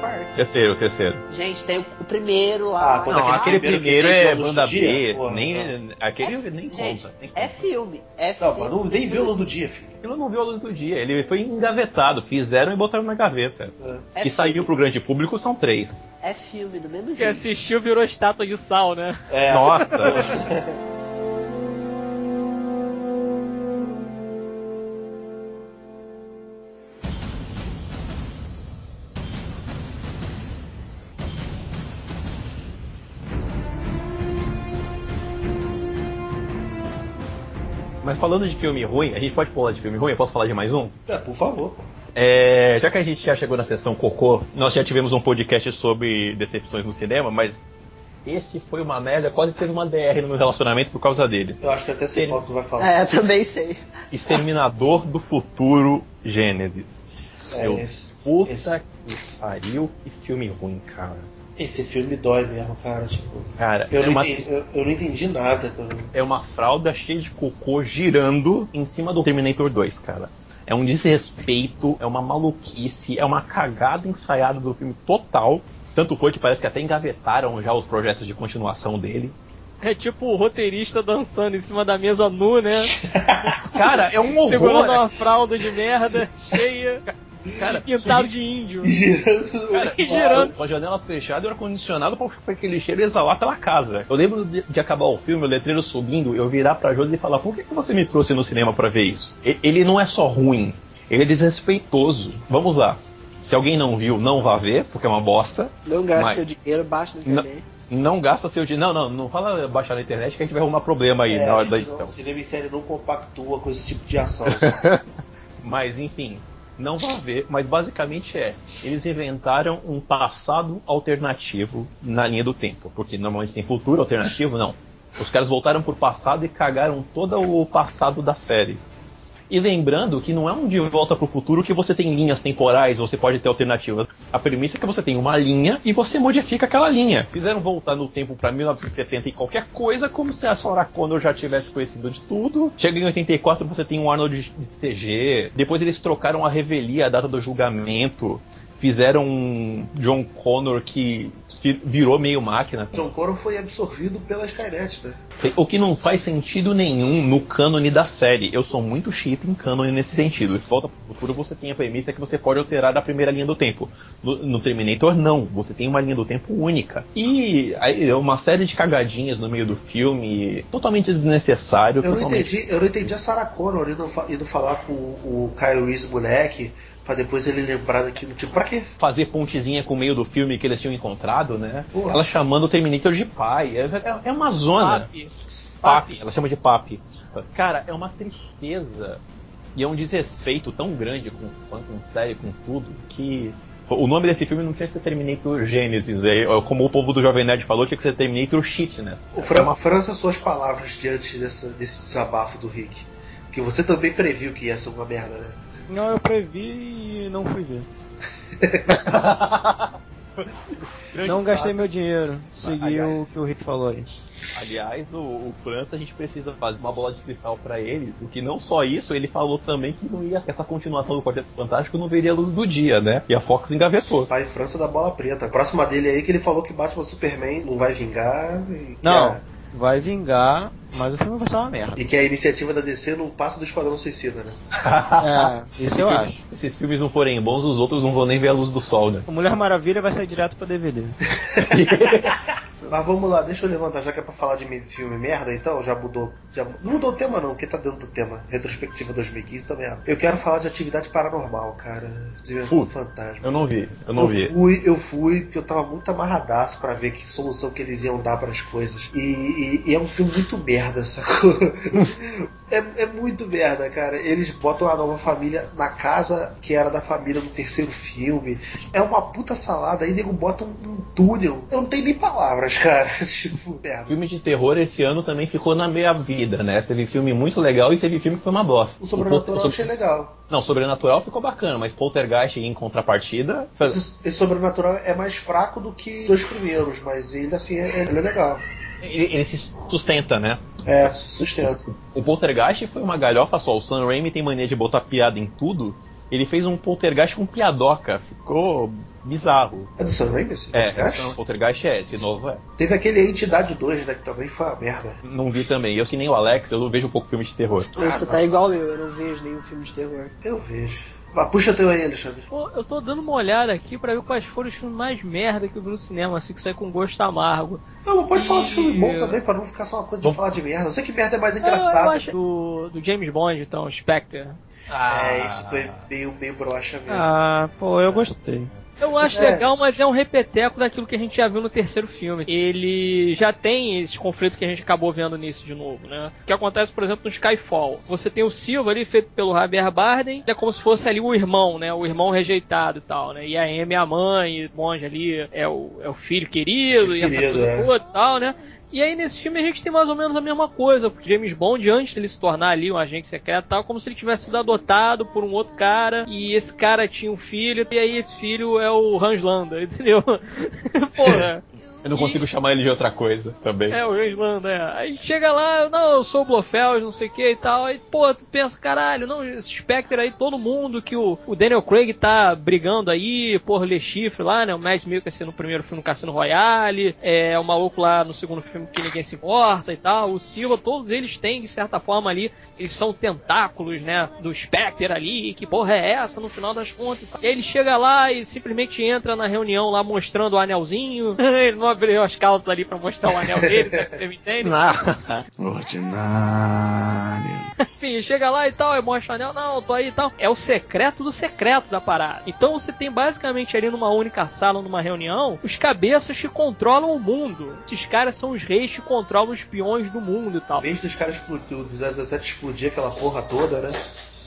Terceiro. o quarto. Terceiro, terceiro. Gente, tem o, o primeiro lá. Ah, Não, aquele aquele primeiro primeiro que é luz banda? B, Porra, nem, aquele É- nem gente, conta. nem é conta. filme. É Não, filme. não, nem viu o do dia, filho. Aquilo não viu a luz do dia, ele foi engavetado, fizeram e botaram na gaveta. É. É que saiu pro grande público são três. É filme, do mesmo Quem jeito. assistiu virou estátua de sal, né? É. Nossa! *laughs* falando de filme ruim, a gente pode falar de filme ruim? Eu posso falar de mais um? É, por favor. É, já que a gente já chegou na sessão cocô, nós já tivemos um podcast sobre decepções no cinema, mas esse foi uma merda, quase teve uma DR no meu relacionamento por causa dele. Eu acho que até sei qual que tu vai falar. É, eu também sei. Exterminador do Futuro Gênesis. É, Eu- esse, Puta esse, que pariu, que filme ruim, cara. Esse filme dói mesmo, cara. Tipo, Cara, eu, é não uma, entendi, eu, eu não entendi nada. É uma fralda cheia de cocô girando em cima do Terminator 2, cara. É um desrespeito, é uma maluquice, é uma cagada ensaiada do filme total. Tanto foi que parece que até engavetaram já os projetos de continuação dele. É tipo o roteirista dançando em cima da mesa nu, né? *laughs* Cara, é um horror. Segurando uma fralda de merda cheia Cara, *laughs* e pintado de índio. Girando. Cara, E girando. Com as janelas fechadas e o ar-condicionado pra pra aquele cheiro exalar pela casa. Eu lembro de, de acabar o filme, o letreiro subindo, eu virar pra Josi e falar: por que, que você me trouxe no cinema pra ver isso? E- Ele não é só ruim, ele é desrespeitoso. Vamos lá. Se alguém não viu, não vá ver, porque é uma bosta. Não gaste Mas- seu dinheiro, baixa na Não, internet. não gasta seu dinheiro. Não, não, não fala baixar na internet que a gente vai arrumar problema aí É, na a hora da não- edição. o cinema em série não compactua com esse tipo de ação. *laughs* Mas enfim, não vá ver, mas basicamente é, eles inventaram um passado alternativo na linha do tempo, porque normalmente tem futuro alternativo, não. Os caras voltaram pro passado e cagaram todo o passado da série. E lembrando que não é um de volta pro futuro que você tem linhas temporais, você pode ter alternativas. A premissa é que você tem uma linha e você modifica aquela linha. Fizeram voltar no tempo pra 1970 e qualquer coisa, como se a Sarah Connor já tivesse conhecido de tudo. Chega em 84, você tem um Arnold de CG. Depois eles trocaram a revelia, a data do julgamento. Fizeram um John Connor que virou meio máquina. John Connor foi absorvido pela Skynet, né? O que não faz sentido nenhum no cânone da série. Eu sou muito chita em cânone nesse sentido. De volta pro futuro você tem a premissa que você pode alterar a primeira linha do tempo. No, no Terminator, não. Você tem uma linha do tempo única. E aí, é uma série de cagadinhas no meio do filme, totalmente desnecessário. Eu não totalmente... entendi, eu não entendi a Sarah Connor indo, indo falar com o, o Kyle Reese moleque, pra depois ele lembrar daquilo. Tipo, pra quê? Fazer pontezinha com o meio do filme que eles tinham encontrado, né? Porra. Ela chamando o Terminator de pai. É, é- é uma zona. Papi. Papi, ela chama de papi. Cara, é uma tristeza e é um desrespeito tão grande com fã, com série, com tudo, que o nome desse filme não tinha que ser Terminator Genesis, é, é como o povo do Jovem Nerd falou, tinha que ser Terminator Shitness. O Fran, França, suas palavras diante dessa, desse desabafo do Rick. Que você também previu que ia ser uma merda, né? Não, eu previ e não fui ver. *laughs* Não gastei meu dinheiro. Segui Aliás. o que o Rick falou aí. Aliás, o, o França a gente precisa fazer uma bola de cristal pra ele, porque não só isso, ele falou também que não ia essa continuação do Quarteto Fantástico não veria a luz do dia, né? E a Fox engavetou. Pai França da bola preta. A próxima dele aí que ele falou que Batman Superman não vai vingar e que, Não, a, vai vingar, mas o filme vai ser uma merda. e que a iniciativa da DC não passa do Esquadrão Suicida, né? *laughs* É, isso eu Se acho. esses filmes não forem bons, os outros não vão nem ver a luz do sol, né? O Mulher Maravilha vai sair direto pra DVD. *laughs* Mas vamos lá, deixa eu levantar, já que é pra falar de me- filme merda, então já mudou. Já não mudou o tema não, porque tá dentro do tema. Retrospectiva 2015 também é. Eu quero falar de atividade paranormal, cara. Diversão Putz, fantasma. Eu não vi, eu não eu vi. fui, eu fui, porque eu tava muito amarradaço pra ver que solução que eles iam dar para as coisas. E, e- e é um filme muito merda, sacou? *laughs* é, é muito merda, cara. Eles botam a nova família na casa que era da família no terceiro filme. É uma puta salada, aí nego bota um, um túnel. Eu não tenho nem palavras, cara. *laughs* tipo. Filme de terror esse ano também ficou na meia vida, né? Teve filme muito legal e teve filme que foi uma bosta. O sobrenatural eu O- achei legal. Não, Sobrenatural ficou bacana, mas Poltergeist em contrapartida. faz- Esse, esse sobrenatural é mais fraco do que os dois primeiros, mas ainda assim é, ele é legal. Ele, ele se sustenta, né? É, sustento. O Poltergeist foi uma galhofa só. O Sam Raimi tem mania de botar piada em tudo. Ele fez um Poltergeist com piadoca. Ficou bizarro. É do Sam Raimi esse É, o Poltergeist é, esse novo é. Teve aquele Entidade 2, né, que também foi uma merda. Não vi também. Eu que nem o Alex, eu não vejo um pouco filme de terror. Você tá igual eu, eu não vejo nenhum filme de terror. Eu vejo. Mas puxa teu aí, Alexandre. Pô, eu tô dando uma olhada aqui pra ver quais foram os filmes mais merda que eu vi no cinema, assim, que sai com gosto amargo. Não, mas pode falar de E- filme bom também, pra não ficar só uma coisa de Vamos- falar de merda. Eu sei que merda é mais É, eu engraçada. acho do, do James Bond, então, Spectre. É, isso foi meio, meio broxa mesmo. Ah, pô, eu gostei. Eu acho É. legal, mas é um repeteco daquilo que a gente já viu no terceiro filme. Ele já tem esses conflitos que a gente acabou vendo nisso de novo, né? O que acontece, por exemplo, no Skyfall. Você tem o Silva ali, feito pelo Javier Bardem, que é como se fosse ali o irmão, né? O irmão rejeitado e tal, né? E a Amy é a mãe, e o Bond ali é o, é o filho querido, e essa Querido, coisa é. toda e tal, né? E aí nesse filme a gente tem mais ou menos a mesma coisa, porque James Bond, antes dele se tornar ali um agente secreto, tal, como se ele tivesse sido adotado por um outro cara, e esse cara tinha um filho, e aí esse filho é o Hans Landa, *laughs* entendeu? Porra. *laughs* Eu não consigo chamar ele de outra coisa também. É, o Hans Landa, é. Aí chega lá, não, eu sou o Blofeld, não sei o que e tal. Aí, pô, tu pensa, caralho, não, esse Spectre aí, todo mundo que o, o Daniel Craig tá brigando aí, porra, Le Chifre lá, né? O Mads Mikkelsen no primeiro filme no Cassino Royale, é o maluco lá no segundo filme que ninguém se importa e tal. O Silva, todos eles têm, de certa forma ali, eles são tentáculos, né? Do Spectre ali, que porra é essa no final das contas? e. E aí ele chega lá e simplesmente entra na reunião lá mostrando o anelzinho. *laughs* ele não abriu as calças ali pra mostrar o anel dele, *laughs* você me entende? *laughs* Ordinário. Enfim, chega lá e tal, e mostra o anel, não, tô aí e tal. É o secreto do secreto da parada. Então você tem basicamente ali numa única sala, numa reunião, os cabeças que controlam o mundo. Esses caras são os reis que controlam os peões do mundo e tal. Vez dos caras explodir, do 017 explodir aquela porra toda, né?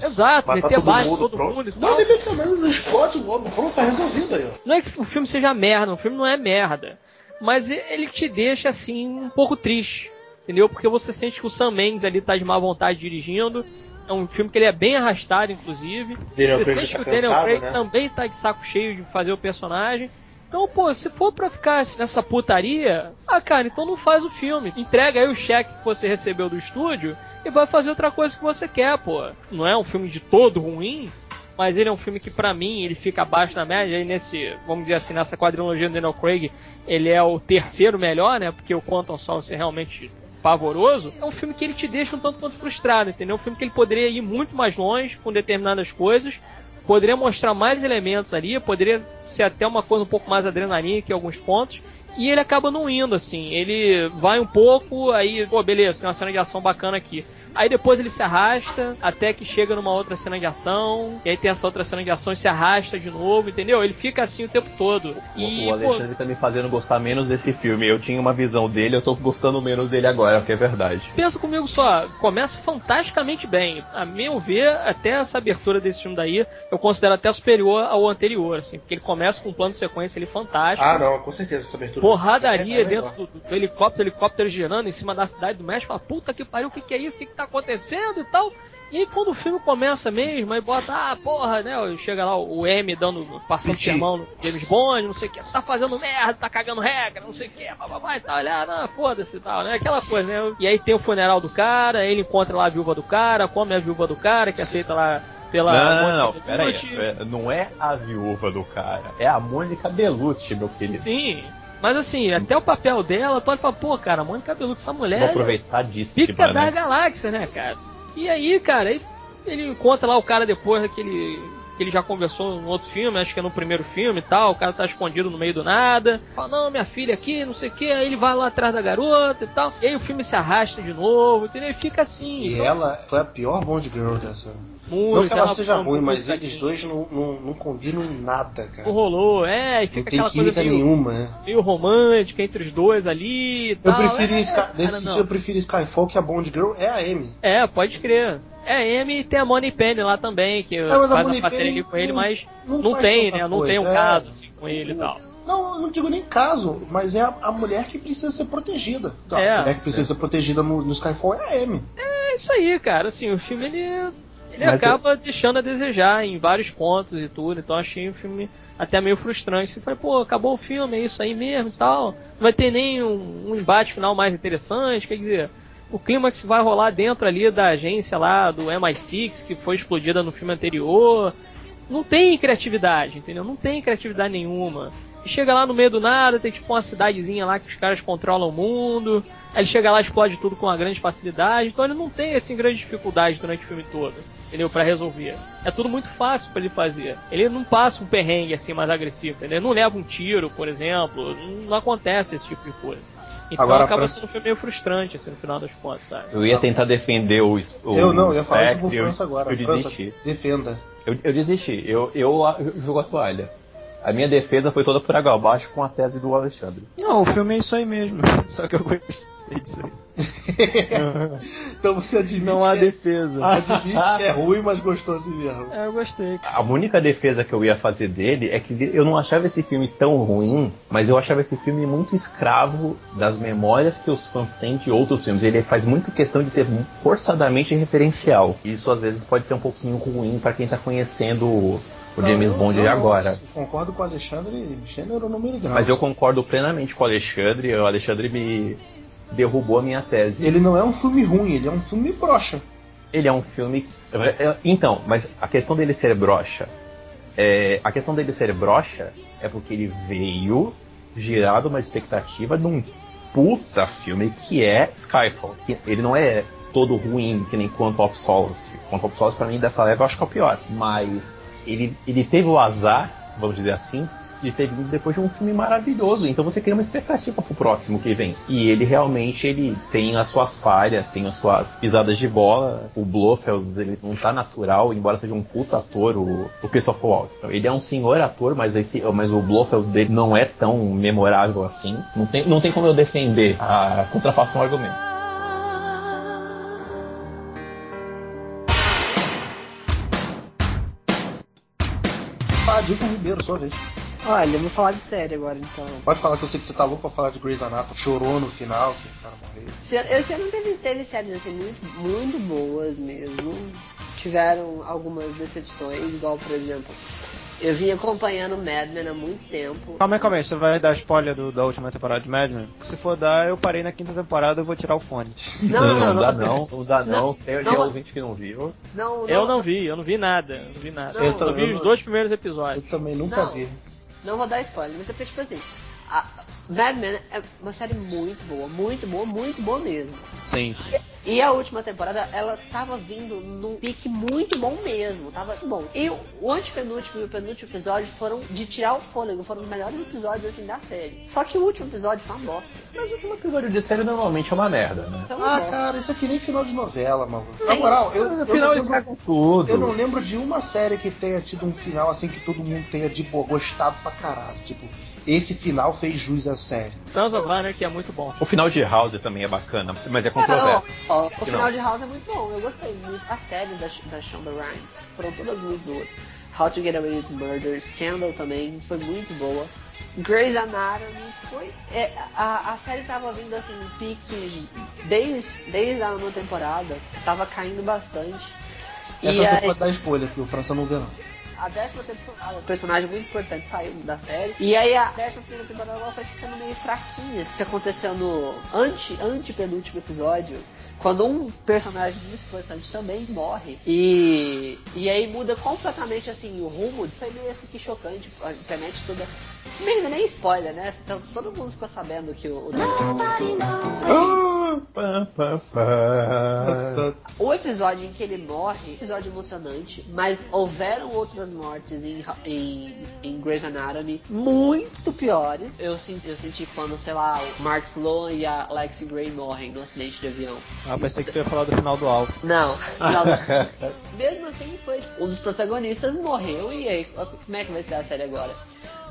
Exato, Matar meter em mundo, todo pronto. mundo e Não, tal. ele mete também, não explode logo, pronto, tá resolvido aí, ó. Não é que o filme seja merda, o filme não é merda. Mas ele te deixa assim um pouco triste. Entendeu? Porque você sente que o Sam Mendes ali tá de má vontade dirigindo. É um filme que ele é bem arrastado, inclusive. Daniel Você Craig sente tá que o Daniel cansado, Craig né? também tá de saco cheio de fazer o personagem. Então, pô, se for pra ficar nessa putaria, ah, cara, então não faz o filme. Entrega aí o cheque que você recebeu do estúdio e vai fazer outra coisa que você quer, pô. Não é um filme de todo ruim, mas ele é um filme que pra mim ele fica abaixo da média. E nesse, vamos dizer assim, nessa quadrilogia do Daniel Craig, ele é o terceiro melhor, né? Porque o Quantum Solace é realmente pavoroso. É um filme que ele te deixa um tanto quanto frustrado, entendeu? É um filme que ele poderia ir muito mais longe com determinadas coisas. Poderia mostrar mais elementos ali, poderia ser até uma coisa um pouco mais adrenalina em alguns pontos. E ele acaba não indo, assim. Ele vai um pouco, aí, pô, beleza, tem uma cena de ação bacana aqui. Aí depois ele se arrasta até que chega numa outra cena de ação. E aí tem essa outra cena de ação e se arrasta de novo, entendeu? Ele fica assim o tempo todo. E, o pô, Alexandre tá me fazendo gostar menos desse filme. Eu tinha uma visão dele, eu tô gostando menos dele agora, que é verdade. pensa comigo só, começa fantasticamente bem. A meu ver, até essa abertura desse filme daí, eu considero até superior ao anterior, assim, porque ele começa com um plano de sequência ali fantástico. Ah, não, com certeza essa abertura. Porradaria é, é dentro do, do helicóptero, helicóptero girando em cima da cidade do México, fala, puta que pariu, o que, que é isso? O que, que tá acontecendo e tal? E aí quando o filme começa mesmo, aí bota, ah, porra, né? Chega lá o M dando, passando sermão no James Bond, não sei o que, tá fazendo merda, tá cagando regra, não sei o que, bababá e tal, olha, não, foda-se e tal, né? Aquela coisa, né? E aí tem o funeral do cara, ele encontra lá a viúva do cara, come a viúva do cara, que é feita lá pela. Não, não, não, não, Mônica pera aí. Bellucci. É, Não é a viúva do cara, é a Mônica Bellucci, meu querido. Sim. Mas assim, até o papel dela, tu olha e fala, pô, cara, a Mônica Bellucci, essa mulher. Vou é aproveitadíssima, Pica da né? galáxia, né, cara? E aí, cara, ele encontra lá o cara depois daquele. Ele já conversou no outro filme, acho que é no primeiro filme e tal. O cara tá escondido no meio do nada. Fala, não, minha filha aqui, não sei o que. Aí ele vai lá atrás da garota e tal. E aí o filme se arrasta de novo, entendeu? E fica assim. E então, ela foi a pior Bond Girl dessa. muito, não que ela ela seja ruim, mas eles dois não, não, não combinam nada, cara. Não rolou, é, e Não fica tem aquela coisa química meio, nenhuma, né? meio romântica entre os dois ali e Eu tal. preferi é, Sky, cara, nesse não. sentido eu prefiro Skyfall que a Bond Girl é a Amy. É, pode crer. É, a Amy e tem a Money Penny lá também, que a faz a Money parceria com ele, não- mas não não, tem, né? Não coisa, tem um é. caso assim com ele e tal. Não, eu não digo nem caso, mas é a, a mulher que precisa ser protegida. Tá, É. a mulher que precisa ser protegida no, no Skyfall é a Amy. É isso aí, cara. Assim, o filme ele, ele Mas acaba deixando a desejar em vários pontos e tudo. Então achei o filme até meio frustrante. Você fala, pô, acabou o filme, é isso aí mesmo e tal. Não vai ter nem um, um embate final mais interessante. Quer dizer, o clímax vai rolar dentro ali da agência lá do MI6 que foi explodida no filme anterior. Não tem criatividade, entendeu? Não tem criatividade nenhuma. E chega lá no meio do nada, tem tipo uma cidadezinha lá que os caras controlam o mundo. Aí ele chega lá e explode tudo com uma grande facilidade. Então ele não tem assim grande dificuldade durante o filme todo, entendeu? Pra resolver. É tudo muito fácil pra ele fazer. Ele não passa um perrengue assim mais agressivo, entendeu? Ele não leva um tiro, por exemplo. Não acontece esse tipo de coisa. Então Agora, acaba França- sendo um filme meio frustrante, assim, no final das contas, sabe? Eu ia tentar defender o. o eu não, eu ia falar isso pro eu- França agora. Eu França, desisti. defenda. Eu, eu desisti. Eu, eu, eu jogo a toalha. A minha defesa foi toda por água abaixo com a tese do Alexandre. Não, o filme é isso aí mesmo. *laughs* Só que eu gostei disso aí. *laughs* Então você admite, Não há que, é, defesa. admite que é *laughs* ruim, mas gostou assim mesmo. É, eu gostei. A única defesa que eu ia fazer dele é que eu não achava esse filme tão ruim, mas eu achava esse filme muito escravo das memórias que os fãs têm de outros filmes. Ele faz muito questão de ser forçadamente referencial. Isso às vezes pode ser um pouquinho ruim pra quem tá conhecendo o, o Não, James eu- Bond eu de agora. eu Concordo com o Alexandre, gênero número grau. Mas eu concordo plenamente com o Alexandre. O Alexandre me derrubou a minha tese. Ele não é um filme ruim, ele é um filme broxa. Ele é um filme. é, Então, mas a questão dele ser brocha. É... A questão dele ser brocha é porque ele veio girado uma expectativa de um puta filme que é Skyfall. Ele não é todo ruim, que nem Quantum of Solace. Quantum of Solace pra mim dessa leva eu acho que é o pior. Mas ele, ele teve o azar, vamos dizer assim, de ter vindo depois de um filme maravilhoso. Então você cria uma expectativa pro próximo que vem. E ele realmente ele tem as suas falhas, tem as suas pisadas de bola. O Blofeld ele não tá natural, embora seja um puta ator, o, o Christopher Waltz. Então, ele é um senhor ator, mas, esse, mas o Blofeld dele não é tão memorável assim. Não tem, não tem como eu defender a contrafação argumento. Ah, Dilson Ribeiro, sua vez. Olha, eu vou falar de série agora então. Pode falar que eu sei que você tá louco pra falar de Grey's Anatomy. Chorou no final, que o cara morreu. Esse ano teve, teve séries assim muito, muito boas mesmo. Tiveram algumas decepções, igual por exemplo, eu vim acompanhando Mad Men há muito tempo. Calma aí, calma aí. Você vai dar spoiler do- da última temporada de Mad Men? Se for dar, eu parei na quinta temporada eu vou tirar o fone. Não, não, não, dá não. não, não dá não. Tem não. ouvinte que não viu. Não, Eu não vi, eu não vi nada, não vi nada. Não, eu só vi eu os não- dois primeiros Eu episódios. também nunca Não. vi. Não vou dar spoiler, mas é porque, tipo assim, a Mad Men é uma série muito boa, muito boa, muito boa mesmo. Sim, sim. E a última temporada, ela tava vindo num pique muito bom mesmo, tava muito bom. E o- antepenúltimo e o penúltimo episódio foram de tirar o fôlego, foram os melhores episódios, assim, da série. Só que o último episódio foi uma bosta. Mas o último episódio de série normalmente é uma merda, né? Uma Ah, bosta. cara, isso aqui nem final de novela, maluco. Na moral, eu, final não lembro, tudo. eu não lembro de uma série que tenha tido um final assim que todo mundo tenha de boa, gostado pra caralho. Tipo, esse final fez jus à série. Sons of Anarchy é muito bom. O final de House também é bacana, mas é Não, controverso. ó, o Que final não. de House é muito bom, eu gostei muito. A série da, da Shonda Rhimes foram todas muito boas. How to Get Away with Murder, Scandal também foi muito boa. Grey's Anatomy foi. é, a, a série tava vindo assim, pique desde, desde a nona temporada, tava caindo bastante. Essa E você aí- pode dar spoiler, porque o França não vê não. A décima temporada, um personagem muito importante saiu da série. E aí a décima primeira temporada ela foi ficando meio fraquinha. Isso que aconteceu no ante, antepenúltimo episódio. Quando um personagem muito importante também morre. E, e aí muda completamente assim o rumo. Foi meio assim que chocante. A internet toda. Se bem que não é nem spoiler, né? Então, todo mundo ficou sabendo que o. pá. O episódio em que ele morre, episódio emocionante, mas houveram outras mortes em, em, em Grey's Anatomy muito piores. Eu, senti- eu senti quando, sei lá, o Mark Sloan e a Lexi Gray morrem no acidente de avião. Ah, pensei que tu ia falar do final do Alpha. *laughs* Não, não. mesmo assim foi um dos protagonistas morreu e aí, como é que vai ser a série agora?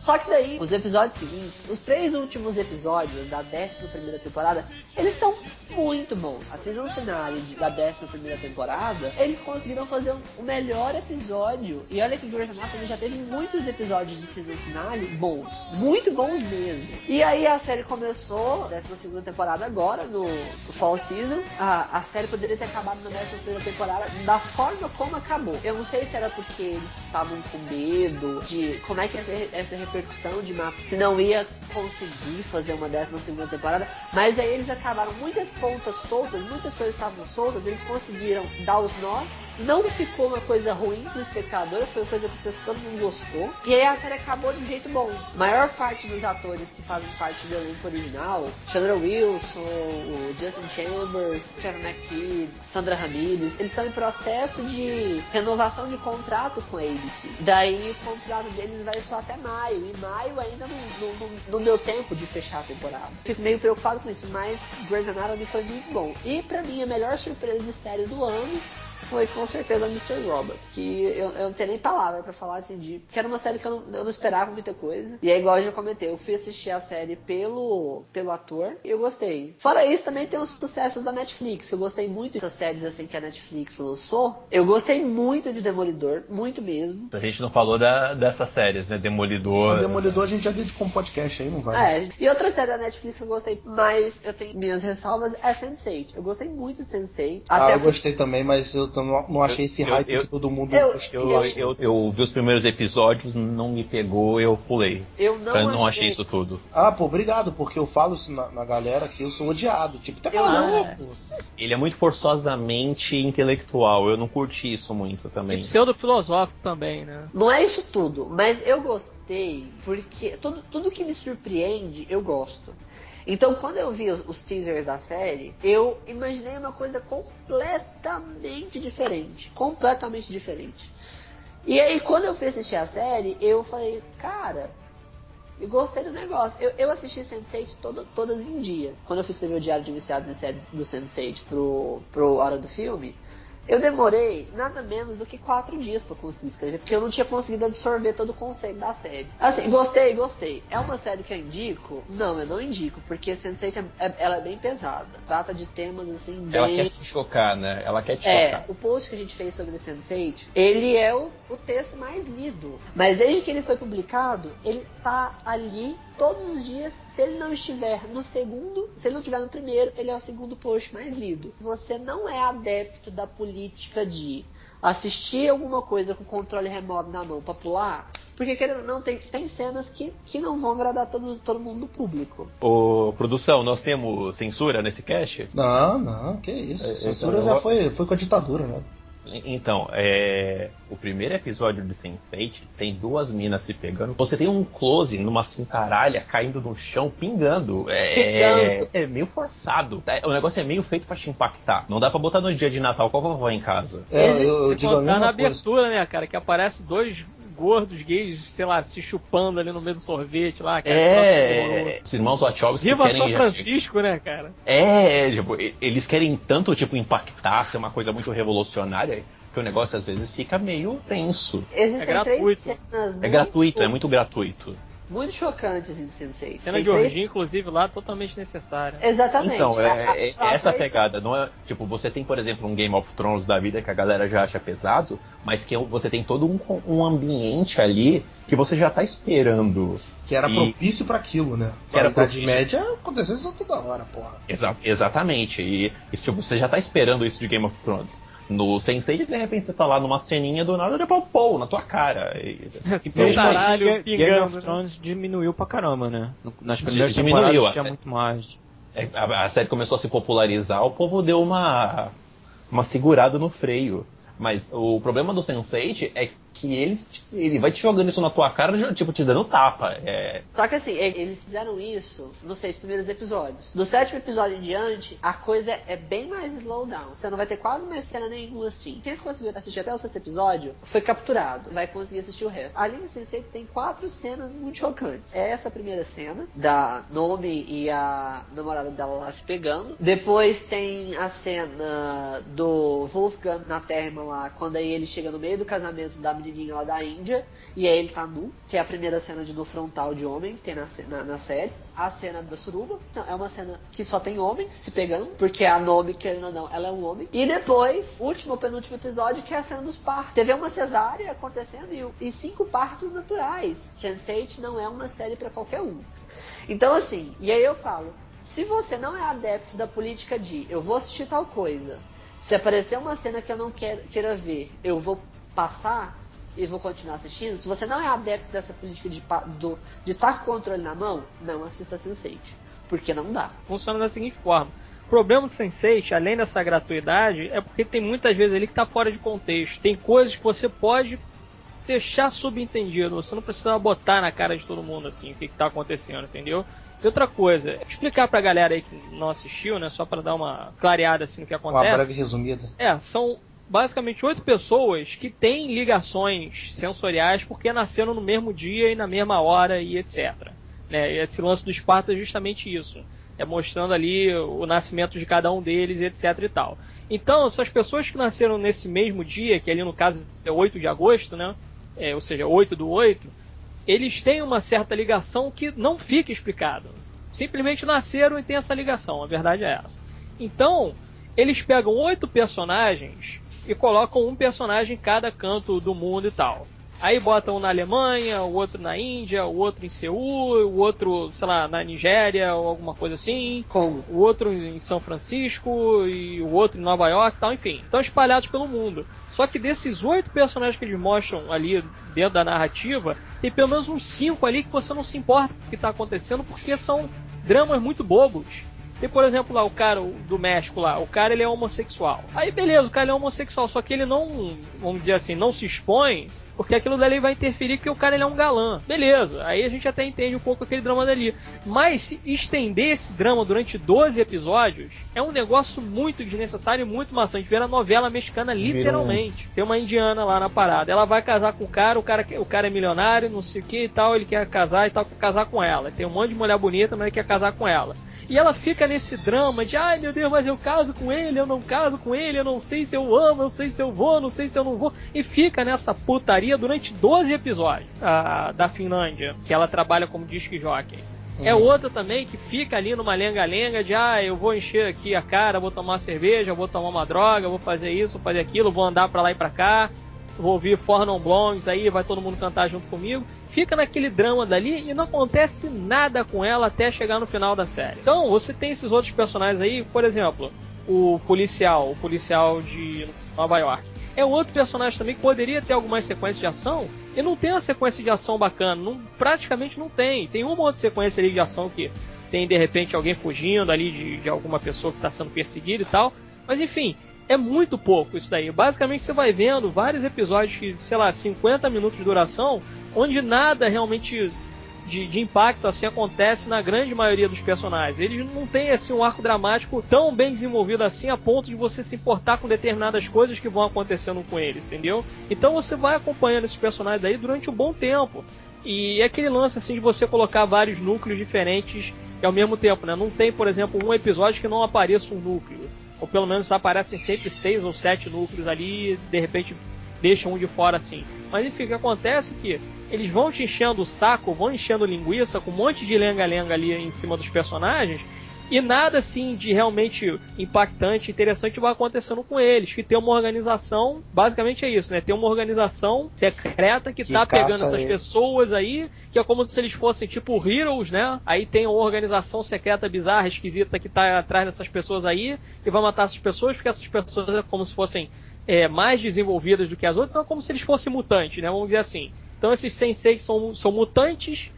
Só que daí, os episódios seguintes, os três últimos episódios da 11 primeira temporada, eles são muito bons. A season finale da 11 primeira temporada, eles conseguiram fazer o melhor episódio. E olha que Grey's Anatomy já teve muitos episódios de season finale bons. Muito bons mesmo. E aí a série começou, 12 segunda temporada agora, no, no Fall Season. A, a série poderia ter acabado na 11 primeira temporada da forma como acabou. Eu não sei se era porque eles estavam com medo de como é que ser essa repercussão de matar, se não ia conseguir fazer uma 12 segunda temporada, mas aí eles acabaram muitas pontas soltas, muitas coisas estavam soltas, eles conseguiram dar os nós. Não ficou uma coisa ruim pro espectador, foi uma coisa que todo mundo gostou. E aí a série acabou de um jeito bom. A maior parte dos atores que fazem parte do elenco original, Chandra Wilson, o Justin Chambers, Kevin McKee, Sandra Ramirez, eles estão em processo de renovação de contrato com a ABC. Daí o contrato deles vai só até maio. E maio ainda não, não, não- não deu tempo de fechar a temporada. Fico meio preocupado com isso, mas Grey's Anatomy foi muito bom. E pra mim a melhor surpresa de série do ano foi com certeza Mr. Robot, que eu, eu não tenho nem palavra pra falar assim de. Porque era uma série que eu não, eu não esperava muita coisa. E é igual eu já comentei, eu fui assistir a série pelo, pelo ator e eu gostei. Fora isso, também tem os sucessos da Netflix. Eu gostei muito dessas séries assim que a Netflix lançou. Eu gostei muito de Demolidor, muito mesmo. A gente não falou da, dessas séries, né? Demolidor. O Demolidor a gente já viu de como podcast aí, não vai. É, e outra série da Netflix que eu gostei, mas eu tenho minhas ressalvas, é Sense8. Eu gostei muito de Sense8. Ah, Até eu gostei também, mas eu não, não achei esse Eu- hype eu- que todo mundo eu-. Eu, eu, eu vi os primeiros episódios, não me pegou, eu pulei. eu não, eu não achei achei isso tudo. Ah, pô, obrigado, porque eu falo isso na, na galera que eu sou odiado. Tipo, tá Eu- maluco? Ele é muito forçosamente intelectual, eu não curti isso muito E também. pseudo-filosófico também, né? Não é isso tudo, mas eu gostei porque tudo, tudo que me surpreende eu gosto. Então, quando eu vi os, teasers da série, eu imaginei uma coisa completamente diferente. Completamente diferente. E aí, quando eu fui assistir a série, eu falei, cara, eu gostei do negócio. Eu, eu assisti Sense8 toda, todas em dia. Quando eu fiz o diário de iniciado de série do Sense8 pro, pro Hora do Filme, eu demorei nada menos do que quatro dias pra conseguir escrever, porque eu não tinha conseguido absorver todo o conceito da série. Assim, gostei, gostei. É uma série que eu indico? Não, eu não indico, porque Sense8 é, é- ela é bem pesada. Trata de temas assim bem Ela quer te chocar, né? Ela quer te é, chocar. o post que a gente fez sobre o Sense8, ele é o, o texto mais lido. Mas desde que ele foi publicado, ele tá ali todos os dias. Se ele não estiver no segundo, se ele não estiver no primeiro, ele é o segundo post mais lido. Você não é adepto da política de assistir alguma coisa com controle remoto na mão pra pular, porque querendo ou não, tem, tem cenas que, que não vão agradar todo, todo mundo do público. Ô, produção, nós temos censura nesse cast? Não, não, que isso. É, Censura então, já eu- foi, foi com a ditadura, né? Então, é. O primeiro episódio de Sense8 tem duas minas se pegando. Você tem um close numa cintaralha caindo no chão, pingando. É, Pingando. é meio forçado. tá? O negócio é meio feito pra te impactar. Não dá pra botar no dia de Natal com a vovó em casa. É, eu, eu digo a contar na mesma coisa. abertura, né, cara? Que aparece dois gordos gays, sei lá, se chupando ali no meio do sorvete lá. Horroroso. É. Os irmãos Wachowski Viva querem. São Francisco, né, cara? É, tipo, eles querem tanto, tipo, impactar, ser uma coisa muito revolucionária, que o negócio às vezes fica meio tenso. Existem É gratuito. três cenas É gratuito, é muito gratuito. Muito chocantes em Sense8. Cena Tem de três- orgia, inclusive, lá, totalmente necessária. Exatamente. Então, A- é, a- é- a- essa a- pegada. Não é, tipo, você tem, por exemplo, um Game of Thrones da vida que a galera já acha pesado, mas que você tem todo um, um ambiente ali que você já tá esperando. Que era E- propício pra aquilo, né? Que era Na Idade propício. Média aconteceu isso toda hora, porra. Exa- exatamente. E, e, tipo, você já tá esperando isso de Game of Thrones. No Sensei, de repente você tá lá numa ceninha do nada, depois pô, na tua cara. E, E assim, caralho Ga- Game pingando, of né? Thrones diminuiu pra caramba, né? Nas primeiras Diminuiu, temporadas tinha muito mais. é, a, a série começou a se popularizar, o povo deu uma, uma segurada no freio. Mas o problema do Sense8 é que ele, ele vai te jogando isso na tua cara, tipo, te dando tapa. É, Só que assim, eles fizeram isso nos seis primeiros episódios. Do sétimo episódio em diante, a coisa é bem mais slow down. Você não vai ter quase mais cena nenhuma assim. Quem conseguiu assistir até o sexto episódio foi capturado. Vai conseguir assistir o resto. A linha Sense8 tem quatro cenas muito chocantes. É essa primeira cena, da Nomi e a namorada dela lá se pegando. Depois tem a cena do Wolfgang na terra lá, quando aí ele chega no meio do casamento da menininha lá da Índia, e aí ele tá nu, que é a primeira cena de no frontal de homem que tem na, na, na série. A cena da suruba, é uma cena que só tem homens se pegando, porque a Nomi, querendo ou não, ela é um homem. E depois, último penúltimo episódio, que é a cena dos partos. Você vê uma cesárea acontecendo e, e cinco partos naturais. Sense8 não é uma série pra qualquer um. Então, assim, e aí eu falo: se você não é adepto da política de eu vou assistir tal coisa, se aparecer uma cena que eu não quero, queira ver, eu vou passar e vou continuar assistindo. Se você não é adepto dessa política de do- de estar com o controle na mão, não assista Sense8. Porque não dá. funciona da seguinte forma. O problema do Sense8, além dessa gratuidade, é porque tem muitas vezes ali que está fora de contexto. Tem coisas que você pode deixar subentendido, você não precisa botar na cara de todo mundo assim o que, está acontecendo, entendeu? E outra coisa, explicar pra galera aí que não assistiu, né, só para dar uma clareada assim no que Uma acontece. breve resumida. É, são basicamente oito pessoas que têm ligações sensoriais porque nasceram no mesmo dia e na mesma hora e etc. Né? Esse lance do Esparta é justamente isso. É mostrando ali o nascimento de cada um deles etc e tal. Então, essas pessoas que nasceram nesse mesmo dia, que ali no caso é 8 de agosto, né? É, ou seja, 8 do 8, eles têm uma certa ligação que não fica explicado. Simplesmente nasceram e tem essa ligação, a verdade é essa. Então, eles pegam oito personagens e colocam um personagem em cada canto do mundo e tal. Aí botam um na Alemanha, o outro na Índia, o outro em Seul, o outro, sei lá, na Nigéria ou alguma coisa assim. O outro em São Francisco e o outro em Nova York e tal, enfim. Estão espalhados pelo mundo. Só que desses oito personagens que eles mostram ali dentro da narrativa, tem pelo menos uns cinco ali que você não se importa com o que está acontecendo porque são dramas muito bobos. Tem, por exemplo, lá o cara do México lá, o cara ele é homossexual. Aí beleza, o cara é homossexual, só que ele não, vamos dizer assim, não se expõe, porque aquilo dali vai interferir porque o cara ele é um galã. Beleza, aí a gente até entende um pouco aquele drama dali. Mas se estender esse drama durante 12 episódios é um negócio muito desnecessário e muito maçante. Ver a novela mexicana literalmente. Tem uma indiana lá na parada. Ela vai casar com o cara, o cara, o cara é milionário, não sei o que e tal, ele quer casar e tal, quer casar com ela. Tem um monte de mulher bonita, mas ele quer casar com ela. E ela fica nesse drama de, ai meu Deus, mas eu caso com ele, eu não caso com ele, eu não sei se eu amo, eu sei se eu vou, não sei se eu não vou. E fica nessa putaria durante 12 episódios a, da Finlândia, que ela trabalha como disc jockey. É outra também que fica ali numa lenga-lenga de, ah, eu vou encher aqui a cara, vou tomar cerveja, vou tomar uma droga, vou fazer isso, vou fazer aquilo, vou andar pra lá e pra cá, vou ouvir Four Non Blondes aí, vai todo mundo cantar junto comigo. Fica naquele drama dali e não acontece nada com ela até chegar no final da série. Então, você tem esses outros personagens aí, por exemplo, o policial, o policial de Nova York. É outro personagem também que poderia ter algumas sequências de ação e não tem uma sequência de ação bacana. Não, praticamente não tem. Tem uma outra sequência de ação que tem de repente alguém fugindo ali de, de alguma pessoa que está sendo perseguida e tal. Mas enfim, é muito pouco isso daí. Basicamente você vai vendo vários episódios que, sei lá, 50 minutos de duração, onde nada realmente de, de impacto assim acontece na grande maioria dos personagens. Eles não têm assim um arco dramático tão bem desenvolvido assim a ponto de você se importar com determinadas coisas que vão acontecendo com eles, entendeu? Então você vai acompanhando esses personagens aí durante um bom tempo. E é aquele lance assim de você colocar vários núcleos diferentes ao mesmo tempo, né? Não tem, por exemplo, um episódio que não apareça um núcleo. Ou pelo menos aparecem sempre seis ou sete núcleos ali e de repente deixam um de fora assim. Mas enfim, o que acontece é que eles vão te enchendo o saco, vão enchendo linguiça com um monte de lenga-lenga ali em cima dos personagens e nada assim de realmente impactante, interessante vai acontecendo com eles. Que tem uma organização, basicamente é isso, né? Tem uma organização secreta que, Que tá pegando essas ele. pessoas aí, que é como se eles fossem tipo heroes, né? Aí tem uma organização secreta bizarra, esquisita que tá atrás dessas pessoas aí, e vai matar essas pessoas, porque essas pessoas é como se fossem é, mais desenvolvidas do que as outras, então é como se eles fossem mutantes, né? Vamos dizer assim. Então esses senseis são, são mutantes,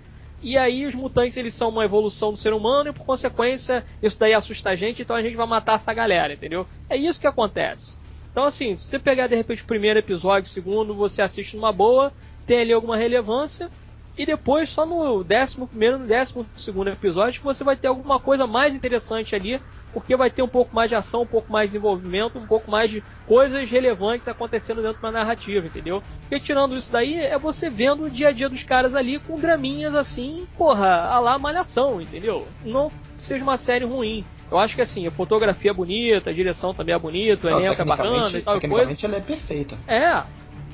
e aí os mutantes eles são uma evolução do ser humano, e por consequência isso daí assusta a gente, então a gente vai matar essa galera, entendeu? É isso que acontece. Então assim, se você pegar de repente o primeiro episódio, o segundo, você assiste numa boa, tem ali alguma relevância, e depois só no décimo primeiro, no décimo segundo episódio que você vai ter alguma coisa mais interessante ali porque vai ter um pouco mais de ação, um pouco mais de desenvolvimento, um pouco mais de coisas relevantes acontecendo dentro da narrativa, entendeu? Porque tirando isso daí, é você vendo o dia a dia dos caras ali com graminhas assim, porra, a lá malhação, entendeu? Não seja uma série ruim. Eu acho que assim, a fotografia é bonita, a direção também é bonita, o elenco é bacana e tal coisa. tecnicamente ela é perfeita. É,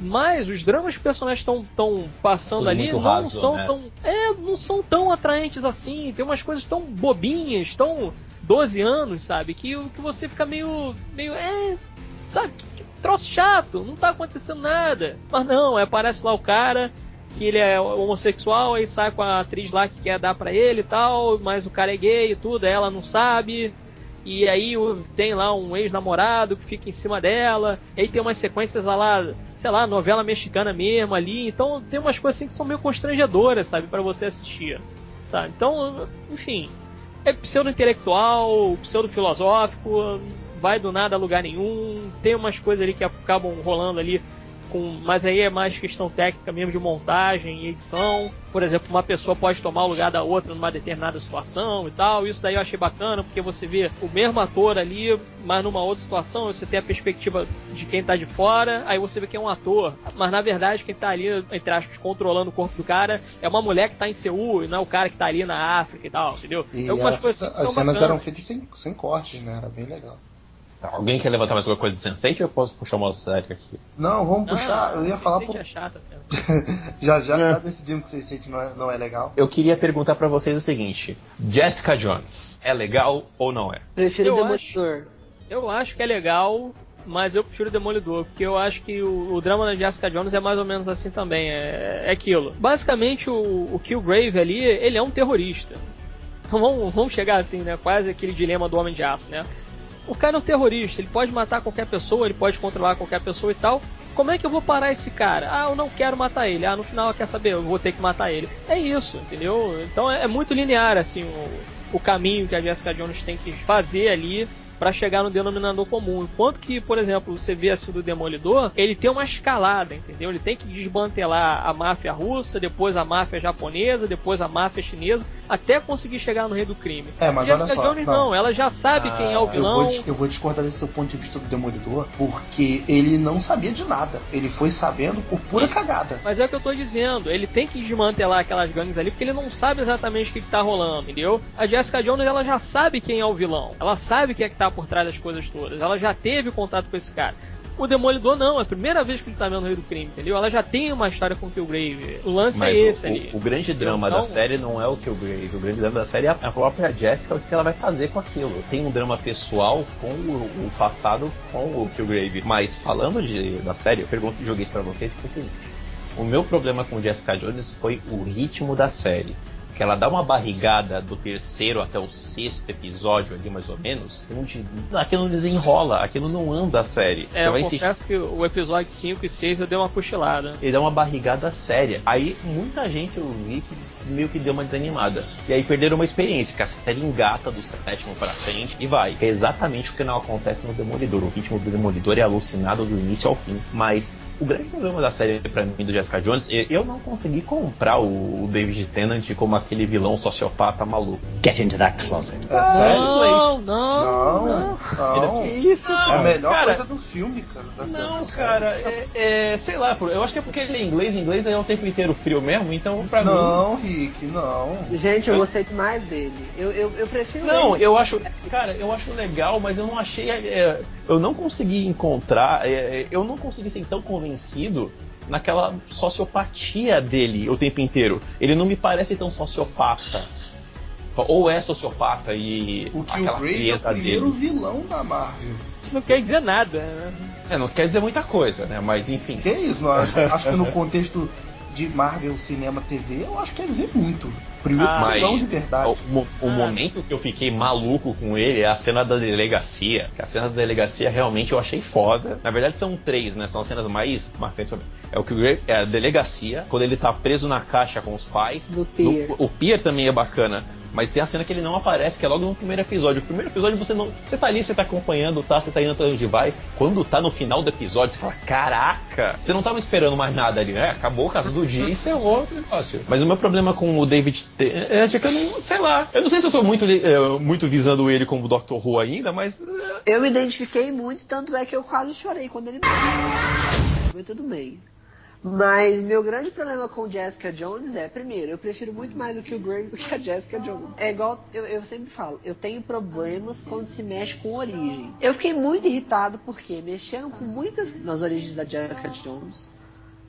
mas os dramas que os personagens estão tão passando Tudo ali não raso, são né? tão. É, não são tão atraentes assim. Tem umas coisas tão bobinhas, tão 12 anos, sabe? Que, que você fica meio. meio. É. Sabe? Que troço chato, não tá acontecendo nada. Mas não, aparece lá o cara, que ele é homossexual, aí sai com a atriz lá que quer dar pra ele e tal, mas o cara é gay e tudo, ela não sabe. E aí tem lá um ex-namorado que fica em cima dela. Aí tem umas sequências lá, sei lá, novela mexicana mesmo ali. Então tem umas coisas assim que são meio constrangedoras, sabe, pra você assistir. Sabe? Então, enfim, é pseudo-intelectual, pseudo-filosófico, vai do nada a lugar nenhum. Tem umas coisas ali que acabam rolando ali com, mas aí é mais questão técnica mesmo de montagem e edição. Por exemplo, uma pessoa pode tomar o lugar da outra numa determinada situação e tal. Isso daí eu achei bacana, porque você vê o mesmo ator ali, mas numa outra situação, você tem a perspectiva de quem tá de fora, aí você vê que é um ator. Mas na verdade, quem tá ali, entre aspas, controlando o corpo do cara é uma mulher que tá em Seul, e não é o cara que tá ali na África e tal, entendeu? E as, coisas assim as cenas bacanas. eram feitas sem, sem cortes, né? Era bem legal. Tá, Alguém quer levantar mais alguma coisa de Sense8 ou eu posso puxar uma série aqui? Não, vamos Não, puxar. Eu ia falar. Por... é chata *laughs* mesmo. já já, É. já decidimos que vocês sentem não é, não é legal. Eu queria perguntar pra vocês o seguinte: Jessica Jones é legal ou não é? Prefiro Eu Demolidor. Eu acho que é legal, mas eu prefiro Demolidor, porque eu acho que o, o drama da Jessica Jones é mais ou menos assim também. É, é aquilo. Basicamente, o, o Killgrave ali, ele é um terrorista. Então vamos, vamos chegar assim, né? Quase aquele dilema do Homem de Aço, né? O cara é um terrorista, ele pode matar qualquer pessoa, ele pode controlar qualquer pessoa e tal. Como é que eu vou parar esse cara? Ah, eu não quero matar ele. Ah, no final quer saber, eu vou ter que matar ele. É isso, entendeu? Então é, é muito linear assim o, o caminho que a Jessica Jones tem que fazer ali para chegar no denominador comum. Enquanto que, por exemplo, você vê assim do Demolidor, ele tem uma escalada, entendeu? Ele tem que desmantelar a máfia russa, depois a máfia japonesa, depois a máfia chinesa, até conseguir chegar no rei do crime. É, mas Jessica olha só, Jones não. não. ela já sabe Ah, quem é o Eu vilão. vou, dis- eu vou discordar desse seu ponto de vista do Demolidor, porque ele não sabia de nada. Ele foi sabendo por pura cagada. Mas é o que eu tô dizendo, ele tem que desmantelar aquelas gangues ali porque ele não sabe exatamente o que, que tá rolando, entendeu? A Jessica Jones ela já sabe quem é o vilão, ela sabe quem é que tá por trás das coisas todas, ela já teve contato com esse cara. O Demolidor não, é a primeira vez que ele tá vendo o Rei do Crime, entendeu? Ela já tem uma história com o Killgrave. O lance Mas é esse o, ali. o, grande drama Então- da série não é o Killgrave. O grande drama da série é a própria Jessica, o que ela vai fazer com aquilo. Tem um drama pessoal com o, o passado com o Killgrave. Mas falando de, da série, eu pergunto, joguei isso pra vocês, foi o seguinte. O meu problema com Jessica Jones foi o ritmo da série. Que ela dá uma barrigada do terceiro até o sexto episódio ali, mais ou menos. Aquilo não desenrola, aquilo não anda a série. É, Você eu confesso que o episódio 5 e 6 eu dei uma cochilada. ele dá uma barrigada séria. Aí muita gente eu vi que meio que deu uma desanimada. E aí perderam uma experiência, que a série engata do sétimo pra frente e vai. É exatamente o que não acontece no Demolidor. O ritmo do Demolidor é alucinado do início ao fim. Mas o grande problema da série pra mim do Jessica Jones, é eu não consegui comprar o o David Tennant como aquele vilão sociopata maluco. Get into that closet. É sério? Não, não, Não, não. não. Que isso, É a melhor cara, coisa do filme, cara. Não, cara, é, é, sei lá, eu acho que é porque ele é inglês, inglês é o tempo inteiro frio mesmo, então pra mim. Não, Rick, não. Gente, eu gostei demais dele. Eu, eu, eu prefiro Não, ele. eu acho. Cara, eu acho legal, mas eu não achei. é, eu não consegui encontrar. é, eu não consegui ser tão convencido naquela sociopatia dele o tempo inteiro. Ele não me parece tão sociopata. Ou é sociopata e O aquela Killgrave é o primeiro dele. vilão da Marvel. Isso não quer dizer nada, né? É, não quer dizer muita coisa, né? Mas enfim. Que isso? Não, acho, acho que no contexto de Marvel, cinema, TV, eu acho que quer dizer muito. Primeiro Ah, mas- de verdade. O, o Ah. momento que eu fiquei maluco com ele é a cena da delegacia. Que a cena da delegacia realmente eu achei foda. Na verdade são três, né? São as cenas mais marcantes. É o que é a delegacia, quando ele tá preso na caixa com os pais. Do Pier. No- o Pier também é bacana. Mas tem a cena que ele não aparece, que é logo no primeiro episódio. O primeiro episódio você não. Você tá ali, você tá acompanhando, tá? Você tá indo até onde vai. Quando tá no final do episódio, você fala, caraca! Você não tava esperando mais nada ali, né? Acabou o caso do dia e encerrou o negócio. Mas o meu problema com o David T é que eu não. sei lá. Eu não sei se eu tô muito, eh, muito visando ele como Dr. Who ainda, mas. eh, Eu me identifiquei muito, tanto é que eu quase chorei quando ele morreu. Mas tudo bem. Mas meu grande problema com Jessica Jones é, primeiro, eu prefiro muito mais o Killgrave do que a Jessica Jones. É igual, eu, eu sempre falo, eu tenho problemas quando se mexe com origem. Eu fiquei muito irritado porque mexeram com muitas nas origens da Jessica Jones.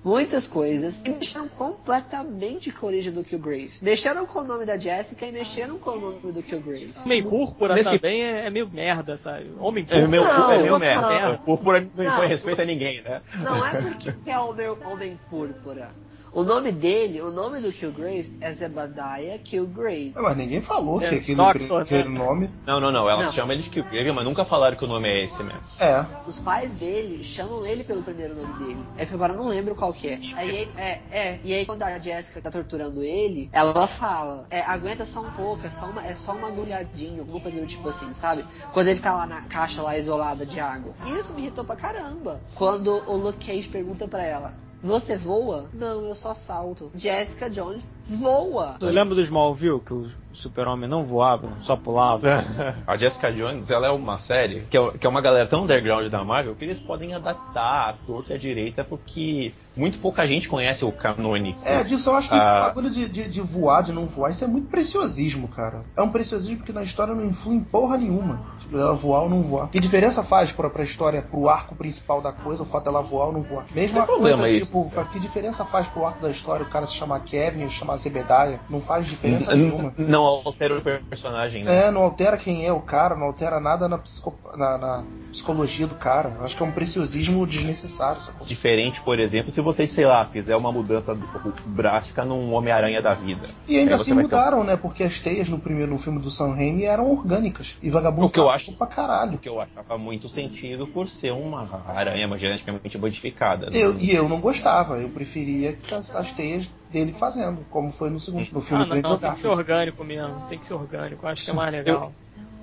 Muitas coisas e mexeram completamente com a origem do Killgrave. Mexeram com o nome da Jessica e mexeram com o nome do Killgrave. Homem Púrpura Nesse- também é, é meio merda, sabe? Homem É Púrpura. meu, Não, é meu não. merda. O Púrpura não Não. põe respeito a ninguém, né? Não é porque é o meu Homem Púrpura. O nome dele, o nome do Killgrave é Zebadiah Killgrave. Mas ninguém falou É, que aquele, Doctor, aquele né? nome. Não, não, não. Ela Não. chama ele de Killgrave, mas nunca falaram que o nome é esse mesmo. É. Os pais dele chamam ele pelo primeiro nome dele. É que agora eu não lembro qual que é. Aí, é, é. E aí quando a Jessica tá torturando ele, ela fala, é, aguenta só um pouco, é só uma, é só uma agulhadinha, alguma coisa do tipo assim, sabe? Quando ele tá lá na caixa lá isolada de água. Isso me irritou pra caramba. Quando o Luke Cage pergunta pra ela, você voa? Não, eu só salto. Jessica Jones voa. Tu lembra do Smallville, que o super-homem não voava, só pulava? A Jessica Jones, ela é uma série que é, que é uma galera tão underground da Marvel que eles podem adaptar a torta e a direita porque muito pouca gente conhece o canônico. É, disso eu acho que esse Ah. bagulho de, de, de voar, de não voar, isso é muito preciosismo, cara. É um preciosismo que na história não influi em porra nenhuma. Tipo, ela voar ou não voar. Que diferença faz pra, pra história, pro arco principal da coisa, o fato dela voar ou não voar? Mesma Tem problema coisa, isso. tipo, pra que diferença faz pro arco da história o cara se chamar Kevin ou se chamar Zebediah? Não faz diferença nenhuma. Não altera o personagem, né? É, não altera quem é o cara, não altera nada na, psico- na- na psicologia do cara. Eu Acho que é um preciosismo desnecessário, sacou? Diferente, por exemplo, se vocês, sei lá, fizer uma mudança drástica num Homem-Aranha da vida. E ainda assim vai ter- mudaram, né? Porque as teias no primeiro no filme do Sam Raimi eram orgânicas. E vagabundo O que eu acho- pra caralho. que eu achava muito sentido por ser uma aranha geneticamente modificada. né? Eu, e eu não gostava, eu preferia que as, as teias dele fazendo, como foi no segundo no filme Ah, do não, Andrew tem que ser orgânico mesmo. Tem que ser orgânico. Acho que é mais legal.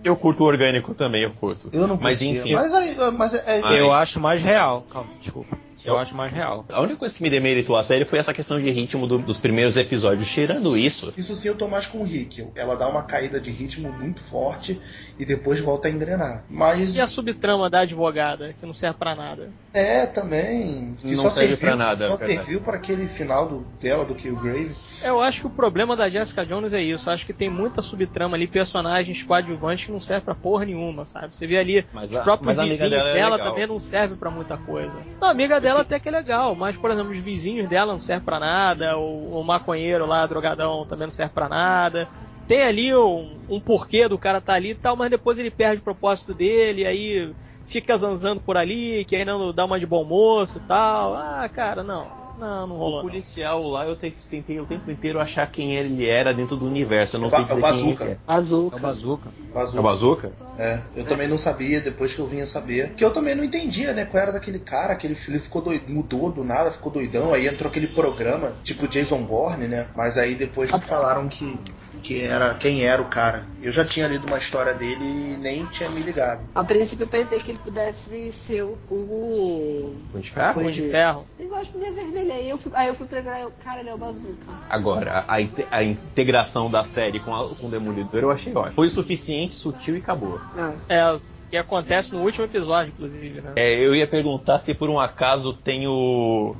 Eu curto o orgânico também, eu curto. Eu não Mas curtia. enfim. Mas, aí, mas é, é- Mas- Eu acho mais real. Calma, desculpa. Eu acho mais real. A única coisa que me demeritou a série foi essa questão de ritmo do- dos primeiros episódios. Tirando isso, Isso sim eu tô mais com o Rick. Ela dá uma caída de ritmo muito forte e depois volta a engrenar. Mas E a subtrama da advogada, que não serve pra nada. é também. Que Não só serve serviu, pra nada, Só verdade. serviu para aquele final do, dela, do Killgrave. Eu acho que o problema da Jessica Jones é isso. Eu acho que tem muita subtrama ali, personagens coadjuvantes que não servem pra porra nenhuma, sabe? Você vê ali Mas os a- próprios mas a amiga vizinhos dela dela, é também não servem pra muita coisa. Não, a amiga dela até que é legal, mas, por exemplo, os vizinhos dela não servem pra nada, o, o maconheiro lá, drogadão, também não serve pra nada. Tem ali um, um porquê do cara tá ali e tal, mas depois ele perde o propósito dele, aí fica zanzando por ali, querendo dar uma de bom moço e tal. Ah, cara, não. Não, não o rolou. não. policial lá eu te- tentei o tempo inteiro achar quem ele era dentro do universo. Eu não É o sei Ba- é o dizer quem Bazooka. ele é. É o Azul. Bazooka. Vazou. É o Bazooka? É, eu também não sabia, depois que eu vinha saber. Que eu também não entendia, né? Qual era daquele cara, aquele filho ficou doido, mudou do nada, ficou doidão, aí entrou aquele programa, tipo Jason Bourne, né? Mas aí depois me falaram que, que era quem era o cara. Eu já tinha lido uma história dele e nem tinha me ligado. A princípio eu pensei que ele pudesse ser o. o... Punho de Ferro? Punho de ferro. Eu gosto de vermelho. Aí eu fui, aí eu fui pegar o cara, ele é o bazuca. Agora, a, a integração da série com, a, com o Demolidor eu achei ótimo. Foi o suficiente, sutil e acabou. Ah. É, o que acontece no último episódio, inclusive, né? É, eu ia perguntar se por um acaso tem o,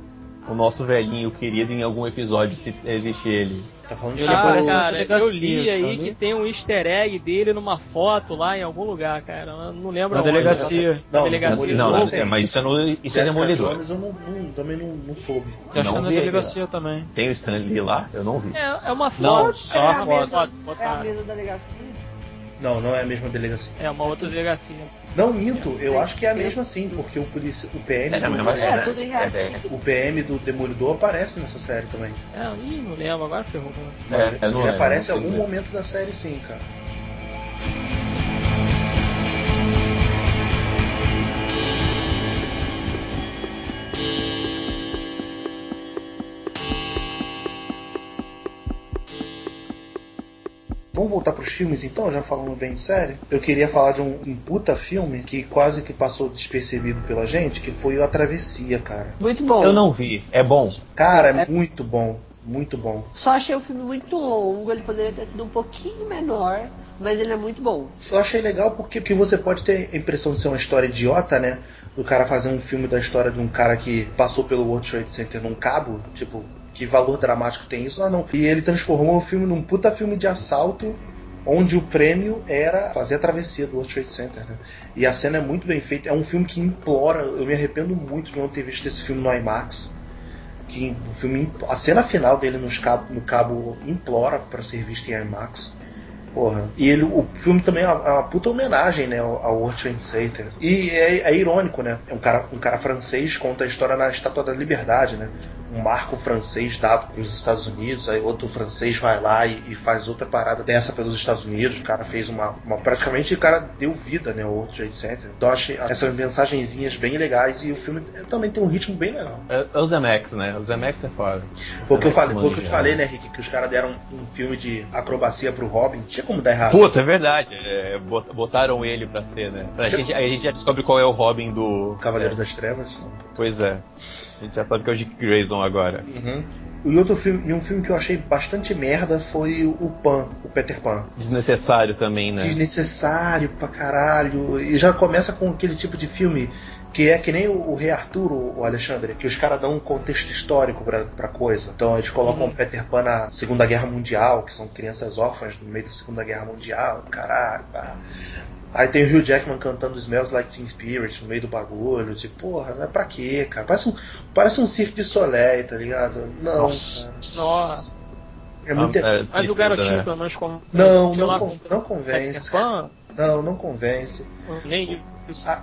o nosso velhinho querido em algum episódio, se existe ele. Tá falando de? Ah, na cara, eu delegacia, li aí que tem um easter egg dele numa foto lá em algum lugar, cara. Eu não lembro Na onde. delegacia. Não, delegacia. Demolidor Não, não, é, mas isso é, no, isso é Demolidor. Jones eu não, não- também não, não soube. Eu acho que é na delegacia também. Tem o Stanley lá? Eu não vi. É, é uma foto. Não, só é a foto. foto É a mesa da delegacia. Não, não é a mesma delegacia. É uma outra delegacia. Não minto, eu acho que é a mesma sim, porque o, polici- o PM É, do, mas É, é, tudo em é, reação. é, o PM do Demolidor aparece nessa série também. É, ih, não lembro, agora ferrou. É, Ele aparece em algum momento da série sim, cara. Vamos voltar pros filmes então, já falando bem de série. Eu queria falar de um, um puta filme que quase que passou despercebido pela gente, que foi o A Travessia, cara. Muito bom. Eu não vi. É bom. Cara, é É. muito bom, muito bom. Só achei o filme muito longo, ele poderia ter sido um pouquinho menor, mas ele é muito bom. Eu achei legal porque, porque você pode ter a impressão de ser uma história idiota, né? Do cara fazer um filme da história de um cara que passou pelo World Trade Center num cabo, tipo, que valor dramático tem isso? Ah, não. E ele transformou o filme num puta filme de assalto, onde o prêmio era fazer a travessia do World Trade Center, né? E a cena é muito bem feita. É um filme que implora. Eu me arrependo muito de não ter visto esse filme no IMAX. Que o filme, a cena final dele cabo, no cabo implora para ser visto em IMAX. Porra. E ele, o filme também é uma, é puta homenagem, né, ao, ao World Trade Center. E é, é irônico, né? É um cara, um cara francês conta a história na Estátua da Liberdade, né? Um marco francês dado para os Estados Unidos, aí outro francês vai lá e, e faz outra parada dessa pelos Estados Unidos. O cara fez uma, uma- praticamente o cara deu vida, né, Trade Center. Então achei essas mensagenzinhas bem legais e o filme também tem um ritmo bem legal. É, é o Zemex, né? O Zemex é foda. Foi o que eu falei, foi o que eu te falei, né, Rick, que os caras deram um filme de acrobacia pro Robin. Tinha como dar errado. Puta, é verdade. É, bot- botaram ele pra ser, né? A gente, aí a gente já descobre qual é o Robin do. Cavaleiro é, das Trevas. Pois é. A gente já sabe que é o Dick Grayson agora. Uhum. E outro filme, e um filme que eu achei bastante merda foi o Pan, o Peter Pan. Desnecessário também, né? Desnecessário pra caralho. E já começa com aquele tipo de filme que é que nem o, o Rei Arthur, o, o Alexandre, que os caras dão um contexto histórico pra, pra coisa. Então eles colocam o Peter Pan na Segunda Guerra Mundial, que são crianças órfãs no meio da Segunda Guerra Mundial, caralho, pá. Aí tem o Hugh Jackman cantando Smells Like Teen Spirit no meio do bagulho. Tipo, porra, não é pra quê, cara? Parece um, parece um circo de Soleil, tá ligado? Não. Nossa. Nossa. É muito. Ah, é, Mas o garotinho né? pelo menos convence. Não, não, lá, con- com não convence. Pan, Não, não convence. nem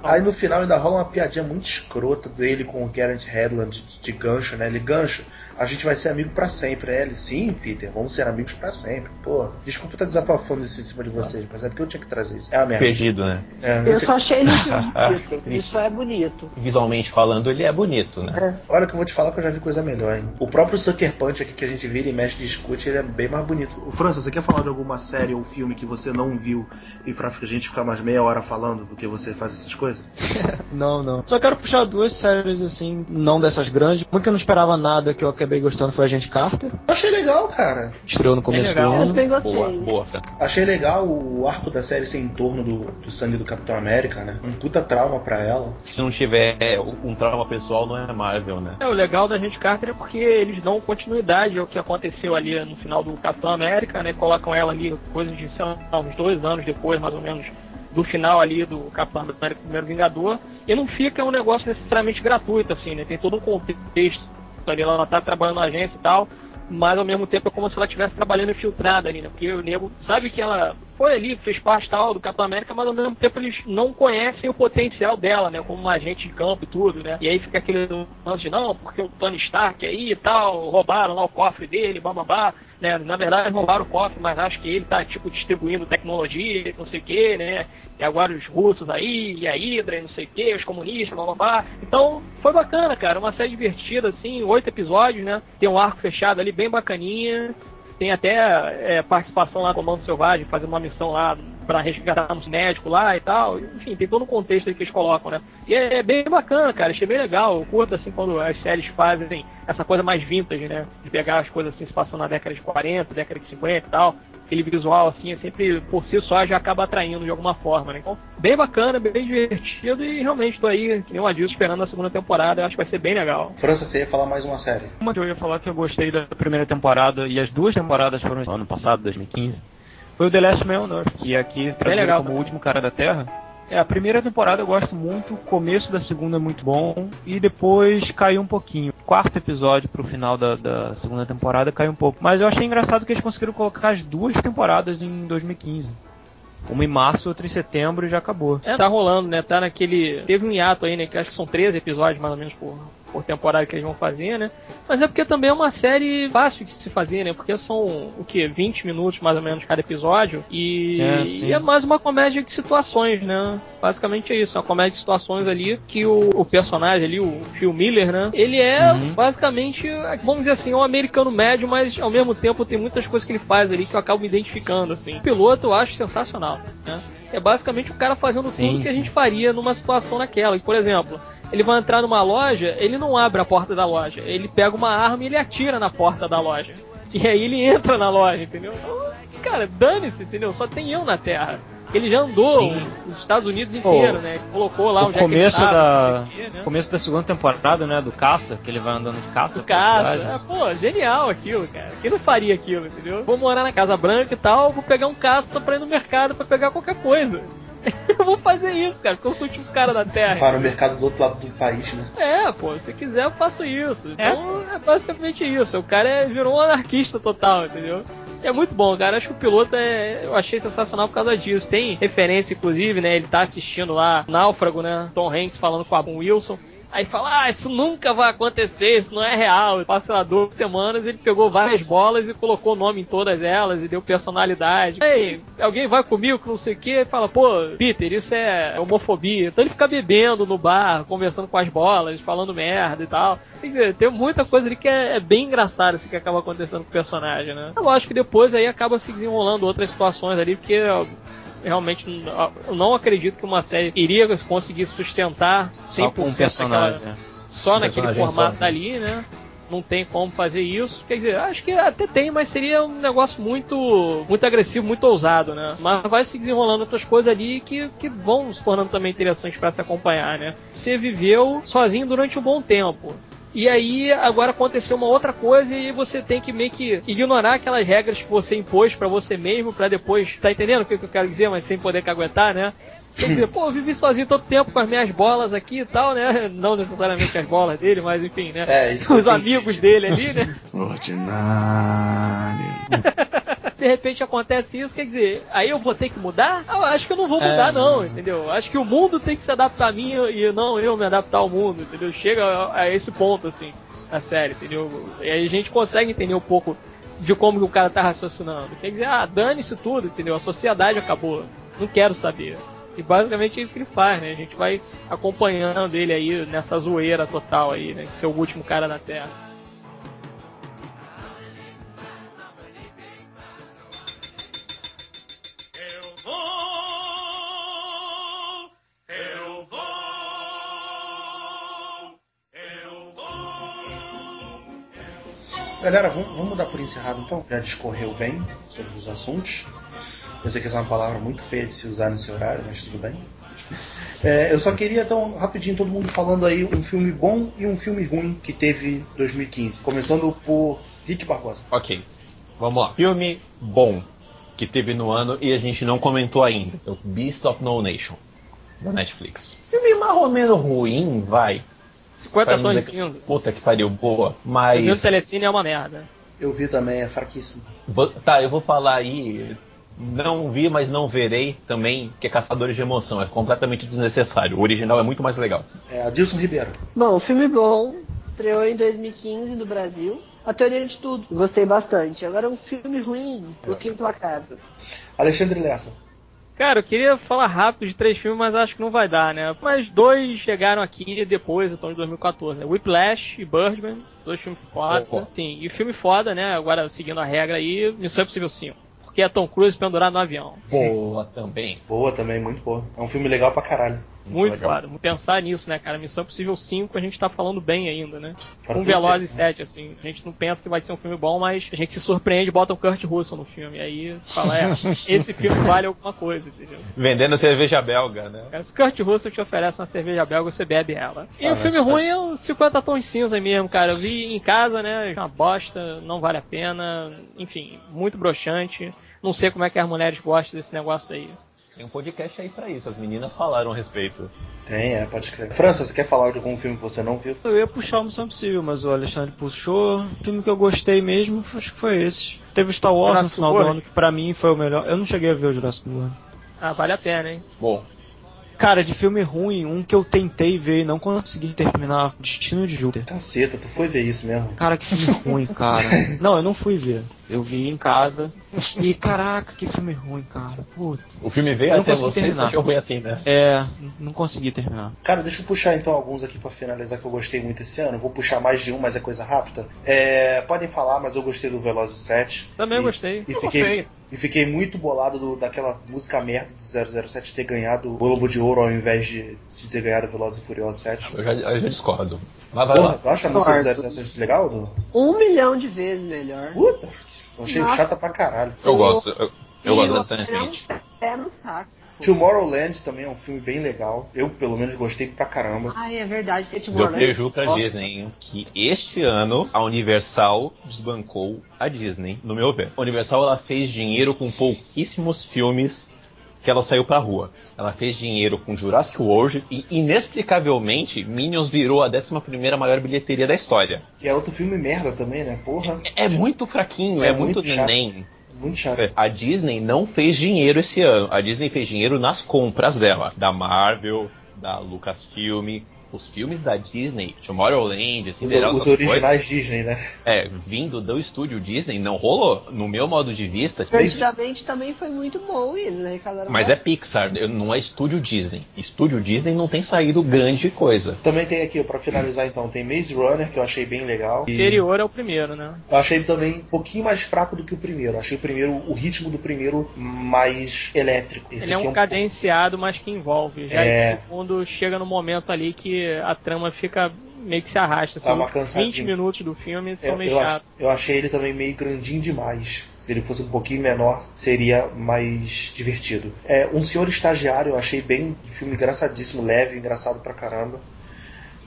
Aí no final ainda rola uma piadinha muito escrota dele com o Garrett Hedlund de, de gancho, né? Ele gancho, a gente vai ser amigo pra sempre. É ele, sim, Peter, vamos ser amigos pra sempre. Pô, desculpa estar desabafando isso em cima de vocês, mas é porque eu tinha que trazer isso. É a merda. Perdido, né? É, eu Eu tinha- só achei ele *laughs* bonito. Isso é bonito. Visualmente falando, ele é bonito, né? Olha que eu vou te falar que eu já vi coisa melhor, hein? O próprio Sucker Punch aqui que a gente vira e mexe e discute, ele é bem mais bonito. O França, você quer falar de alguma série ou filme que você não viu e pra a gente ficar mais meia hora falando porque você faz essas coisas? *laughs* Não, não. Só quero puxar duas séries assim, não dessas grandes. Uma que eu não esperava nada, que eu acabei gostando foi Agente Carter. Eu achei legal, cara. Estreou no começo do ano. Boa, gostei. boa. Achei legal o arco da série ser em torno do, do sangue do Capitão América, né? Um puta trauma pra ela. Se não tiver é, um trauma pessoal, não é Marvel, né? É, o legal da gente Carter é porque eles dão continuidade ao que aconteceu ali no final do Capitão América, né? Colocam ela ali coisa de, sei lá, uns dois anos depois, mais ou menos, do final ali do Capitão América Primeiro Vingador. E não fica um negócio necessariamente gratuito, assim, né? Tem todo um contexto ali, ela tá trabalhando na agência e tal, mas ao mesmo tempo é como se ela estivesse trabalhando infiltrada ali, né? Porque o nego sabe que ela foi ali, fez parte tal do Capitão América, mas ao mesmo tempo eles não conhecem o potencial dela, né? Como uma agente de campo e tudo, né? E aí fica aquele lance de não, porque o Tony Stark aí e tal, roubaram lá o cofre dele, bababá, né? Na verdade roubaram o cofre, mas acho que ele tá tipo distribuindo tecnologia, não sei o que, né? E agora os russos aí, e a Hydra, e não sei o que, os comunistas, blá. Então, foi bacana, cara. Uma série divertida, assim, oito episódios, né? Tem um arco fechado ali, bem bacaninha. Tem até é, participação lá com o Comando Selvagem, fazer uma missão lá pra resgatar um médico lá e tal. Enfim, tem todo um contexto aí que eles colocam, né? E é, é bem bacana, cara. Achei bem legal. Eu curto, assim, quando as séries fazem essa coisa mais vintage, né? De pegar as coisas assim, se passando na década de 40, década de 50 e tal aquele visual assim, é sempre por si só já acaba atraindo de alguma forma, né? Então, bem bacana, bem divertido e realmente tô aí, que nem o Adilson, esperando a segunda temporada, eu acho que vai ser bem legal. França, você ia falar mais uma série. Uma que eu ia falar que eu gostei da primeira temporada e as duas temporadas foram no ano passado, 2015, foi o The Last Man on Earth, que aqui traduzido legal como o último cara da Terra. É, a primeira temporada eu gosto muito, o começo da segunda é muito bom e depois caiu um pouquinho. O quarto episódio pro final da, da segunda temporada caiu um pouco. Mas eu achei engraçado que eles conseguiram colocar as duas temporadas em 2015. Uma em março, outra em setembro e já acabou. É, tá rolando, né? Tá naquele. Teve um hiato aí, né? Que acho que são 13 episódios mais ou menos por, por temporada que eles vão fazer, né? Mas é porque também é uma série fácil de se fazer, né? Porque são o que? 20 minutos mais ou menos cada episódio. E É, e é mais uma comédia de situações, né? Basicamente é isso, uma comédia de situações ali que o, o personagem ali, o Phil Miller, né? Ele é Uhum. basicamente, vamos dizer assim, um americano médio, mas ao mesmo tempo tem muitas coisas que ele faz ali que eu acabo me identificando, assim. O piloto eu acho sensacional, né? É basicamente o cara fazendo Sim, tudo que a sim. gente faria numa situação naquela. Por exemplo, ele vai entrar numa loja, ele não abre a porta da loja, ele pega uma arma e ele atira na porta da loja. E aí ele entra na loja, entendeu? Então, cara, dane-se, entendeu? Só tem eu na Terra. Ele já andou Sim. os Estados Unidos inteiro, Pô, né? Colocou lá o onde começo é que ele tava, da quê, né? começo da segunda temporada, né, do caça, que ele vai andando de caça Do caça. cidade. É, pô, genial aquilo, cara. Quem não faria aquilo, entendeu? Vou morar na Casa Branca e tal, vou pegar um caça só pra ir no mercado pra pegar qualquer coisa. *laughs* eu vou fazer isso, cara, porque eu sou o tipo cara da Terra. Para o mercado do outro lado do país, né? É, pô, se quiser eu faço isso. Então é, basicamente isso. O cara é- virou um anarquista total, entendeu? É muito bom, cara. Acho que o piloto é. Eu achei sensacional por causa disso. Tem referência, inclusive, né? Ele tá assistindo lá Náufrago, né? Tom Hanks falando com a Wilson. Aí fala, ah, isso nunca vai acontecer, isso não é real. Passa lá duas semanas, ele pegou várias bolas e colocou o nome em todas elas e deu personalidade. Ei, alguém vai comigo que não sei o que, fala, pô, Peter, isso é homofobia. Então ele fica bebendo no bar, conversando com as bolas, falando merda e tal. Dizer, tem muita coisa ali que é, é bem engraçada assim, que acaba acontecendo com o personagem, né? Eu acho que depois aí acaba se desenrolando outras situações ali, porque realmente eu não acredito que uma série iria conseguir sustentar 100% Só com um personagem, né? só naquele personagem formato só. dali, né? Não tem como fazer isso. Quer dizer, acho que até tem, mas seria um negócio muito muito agressivo, muito ousado, né? Mas vai se desenrolando outras coisas ali que, que vão se tornando também interessantes para se acompanhar, né? Você viveu sozinho durante um bom tempo. E aí agora aconteceu uma outra coisa e você tem que meio que ignorar aquelas regras que você impôs pra você mesmo pra depois, tá entendendo o que eu quero dizer, mas sem poder caguetar, né? Quer dizer, pô, eu vivi sozinho todo tempo com as minhas bolas aqui e tal, né? Não necessariamente as bolas dele, mas enfim, né? É, isso Os amigos dele ali, né? *laughs* Ordinário. *laughs* De repente acontece isso, quer dizer, aí eu vou ter que mudar? Eu acho que eu não vou mudar, É, não, entendeu? Acho que o mundo tem que se adaptar a mim e não eu me adaptar ao mundo, entendeu? Chega a, a esse ponto, assim, na série, entendeu? E aí a gente consegue entender um pouco de como que o cara tá raciocinando. Quer dizer, ah, dane-se tudo, entendeu? A sociedade acabou. Não quero saber. E basicamente é isso que ele faz, né? A gente vai acompanhando ele aí nessa zoeira total aí, né? De ser o último cara na Terra. Galera, vamos, vamos mudar por encerrado então? Já discorreu bem sobre os assuntos. Eu sei que essa é uma palavra muito feia de se usar nesse horário, mas tudo bem. É, eu só queria então, rapidinho, todo mundo falando aí um filme bom e um filme ruim que teve 2015. Começando por Rick Barbosa. Ok, vamos lá. Filme bom que teve no ano e a gente não comentou ainda. É o Beast of No Nation, da Netflix. Filme mais ou menos ruim, vai. 50 Pra não tons de cinza. Puta que pariu, boa. Eu Mas. vi o Telecine é uma merda. Eu vi também, é fraquíssimo. Tá, eu vou falar aí. Não vi, mas não verei também, que é Caçadores de Emoção. É completamente desnecessário. O original é muito mais legal. É Adilson Ribeiro. Bom, filme bom. Estreou em 2015 no Brasil. A teoria de tudo. Gostei bastante. Agora um filme ruim. O que implacável. Alexandre Lessa. Cara, eu queria falar rápido de três filmes, mas acho que não vai dar, né? Mas dois chegaram aqui depois, então de 2014, né? Whiplash e Birdman, dois filmes foda. Sim, e filme foda, né? Agora seguindo a regra aí, Missão Impossível 5. Porque é Tom Cruise pendurado no avião. Boa também. Boa também, muito boa. É um filme legal pra caralho. Muito foda. Vamos pensar nisso, né, cara? Missão Impossível 5 a gente tá falando bem ainda, né? Para tudo Velozes certo, né? 7, assim. A gente não pensa que vai ser um filme bom, mas a gente se surpreende e bota o Kurt Russell no filme. E aí fala, é, *laughs* esse filme vale alguma coisa, entendeu? Vendendo cerveja belga, né? Cara, se o Kurt Russell te oferece uma cerveja belga, você bebe ela. E Ah, o filme mas- ruim é o 50 tons cinza mesmo, cara. Eu vi em casa, né? é Uma bosta, não vale a pena. Enfim, muito broxante. Não sei como é que as mulheres gostam desse negócio daí. Tem um podcast aí pra isso. As meninas falaram a respeito. Tem, é, pode escrever. França, você quer falar de algum filme que você não viu? Eu ia puxar o Missão Possível, mas o Alexandre puxou. O filme que eu gostei mesmo, acho que foi esse. Teve o Star Wars no Jurassic final do World. ano, que pra mim foi o melhor. Eu não cheguei a ver o Jurassic World. Ah, vale a pena, hein? Bom, Cara, de filme ruim, um que eu tentei ver e não consegui terminar, Destino de Júpiter. Caceta, tu foi ver isso mesmo. Cara, que filme ruim, cara. *laughs* Não, eu não fui ver. Eu vi em casa. E caraca, que filme ruim, cara. Puta. o filme veio Eu não até consegui você terminar. achou ruim assim, né? É, não consegui terminar. Cara, deixa eu puxar então alguns aqui pra finalizar que eu gostei muito esse ano. Vou puxar mais de um, mas é coisa rápida. É, podem falar, mas eu gostei do Velozes 7. Também E- gostei. E Eu fiquei, gostei. E fiquei muito bolado do- daquela música merda do 007 ter ganhado o Globo de Ouro ao invés de, de ter ganhado o Velozes e Furiosos 7. Eu já, eu já discordo. Mas vai Porra, lá. tu acha a música do Concordo. 007 legal? Du? Um milhão de vezes melhor. Puta, eu achei Nossa. chata pra caralho. Eu gosto. Eu, eu gosto da é no saco. Tomorrowland também é um filme bem legal. Eu, pelo menos, gostei pra caramba. Ai, é verdade, tem Eu Tomorrowland. prejuo pra Nossa. Disney que este ano a Universal desbancou a Disney, no meu ver. A Universal ela fez dinheiro com pouquíssimos filmes que ela saiu pra rua. Ela fez dinheiro com Jurassic World e inexplicavelmente Minions virou a 11ª maior bilheteria da história. Que é outro filme merda também, né? Porra, É muito fraquinho, É é, muito, muito chato. neném. Muito chato. É, A Disney não fez dinheiro esse ano. A Disney fez dinheiro nas compras dela. Da Marvel, da Lucasfilm. Os filmes da Disney, Tomorrowland, Os, Cinderela, os coisas, originais Disney, né? é, vindo do estúdio Disney, não rolou. No meu modo de vista, Divertidamente também foi muito bom, eles arrecadaram mas é Pixar, não é estúdio Disney. Estúdio Disney não tem saído grande coisa. Também tem aqui, pra finalizar então, tem Maze Runner, que eu achei bem legal. E Inferior ao primeiro, né? eu achei também um pouquinho mais fraco do que o primeiro. Achei o primeiro, o ritmo do primeiro mais elétrico. Esse Ele é aqui um cadenciado, mas que envolve. Já É. esse segundo chega no momento ali que a trama fica meio que se arrasta. São uma 20 cansadinha. minutos do filme são Eu, meio eu, ach- chatos. eu achei ele também meio grandinho demais. Se ele fosse um pouquinho menor, seria mais divertido. É, um Senhor Estagiário, eu achei bem um filme engraçadíssimo, leve, engraçado pra caramba.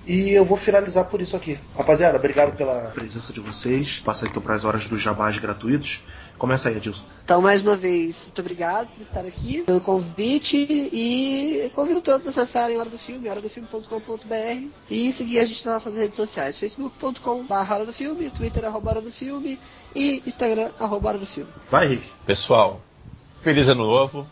E eu vou finalizar por isso aqui. Rapaziada, obrigado pela presença de vocês. Passa então para as horas dos jabás gratuitos. Começa aí, Adilson. Então, mais uma vez, muito obrigado por estar aqui, pelo convite e convido todos a acessarem Hora do Filme, horadofilme.com.br e seguir a gente nas nossas redes sociais, facebook.com.br Hora do Filme, twitter arroba Hora do Filme e instagram arroba Hora do Filme. Vai, Rick. Pessoal, feliz ano novo.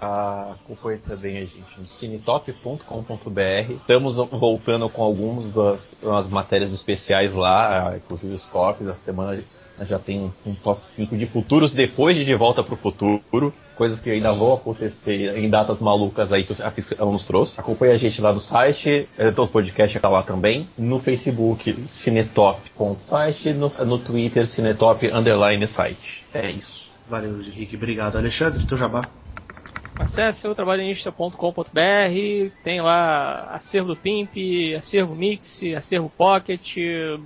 Ah, acompanhe também a gente no cinetop.com.br. Estamos voltando com algumas das, das matérias especiais lá, inclusive os tops. A semana já tem um top 5 de futuros depois de De Volta para o Futuro. Coisas que ainda vão acontecer em datas malucas aí que a ficção nos trouxe. Acompanhe a gente lá no site, eh, o podcast está lá também. No Facebook, cinetop.site. No, no Twitter, cinetop underline site. É isso. Valeu, Rick. Obrigado. Alexandre, teu jabá. Acesse o trabalhinista.com.br, tem lá acervo do Pimp, acervo Mix, acervo Pocket,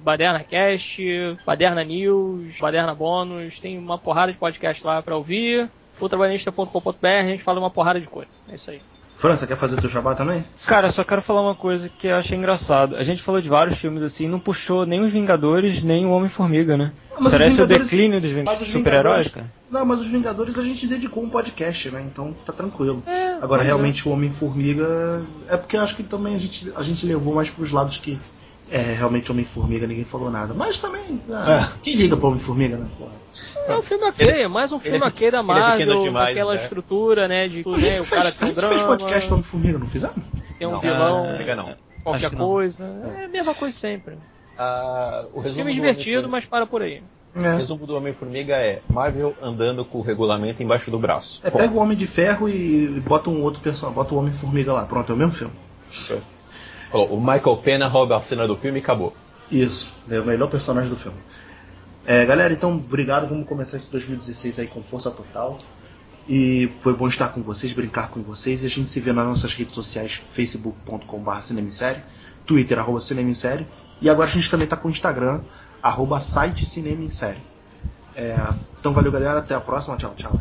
Baderna Cast, Baderna News, Baderna Bônus, tem uma porrada de podcast lá pra ouvir. O trabalhinista.com.br, a gente fala uma porrada de coisa. É isso aí. França, quer fazer teu jabá também? Cara, só quero falar uma coisa que eu achei engraçado. A gente falou de vários filmes assim, não puxou nem os Vingadores, nem o Homem-Formiga, né? Mas Será esse o declínio dos Ving- super-heróis, cara? Não, mas os Vingadores a gente dedicou um podcast, né? Então tá tranquilo. É, Agora, é. realmente, o Homem-Formiga. É porque eu acho que também a gente, a gente levou mais pros lados que. É, realmente Homem-Formiga ninguém falou nada. Mas também. ah, Quem liga pro Homem-Formiga, né? Porra. É um filme ok, é mais um filme ele é ok da pequeno Marvel, com demais, aquela né? estrutura, né, de A né, o fez, cara tem a um gente fez drama, podcast do Homem-Formiga, não fizemos? tem um Não. vilão, Ah, Liga não. Qualquer não. coisa. É a mesma coisa sempre. Ah, o resumo Filme do divertido, Homem-Formiga- mas para por aí. O É. resumo do Homem-Formiga é Marvel andando com o regulamento embaixo do braço. É, pega o Homem de Ferro e bota um outro personagem, bota o Homem-Formiga lá. Pronto, é o mesmo filme. Falou, o Michael Pena rouba a cena do filme e acabou. Isso, é o melhor personagem do filme. É, galera, então, obrigado. Vamos começar esse 2016 aí com força total. E foi bom estar com vocês, brincar com vocês. E a gente se vê nas nossas redes sociais, facebook.com.br cinemissérie, twitter, arroba cinemissérie. E agora a gente também está com o Instagram, arroba site cinemissérie. É, então valeu, galera. Até a próxima. Tchau, tchau.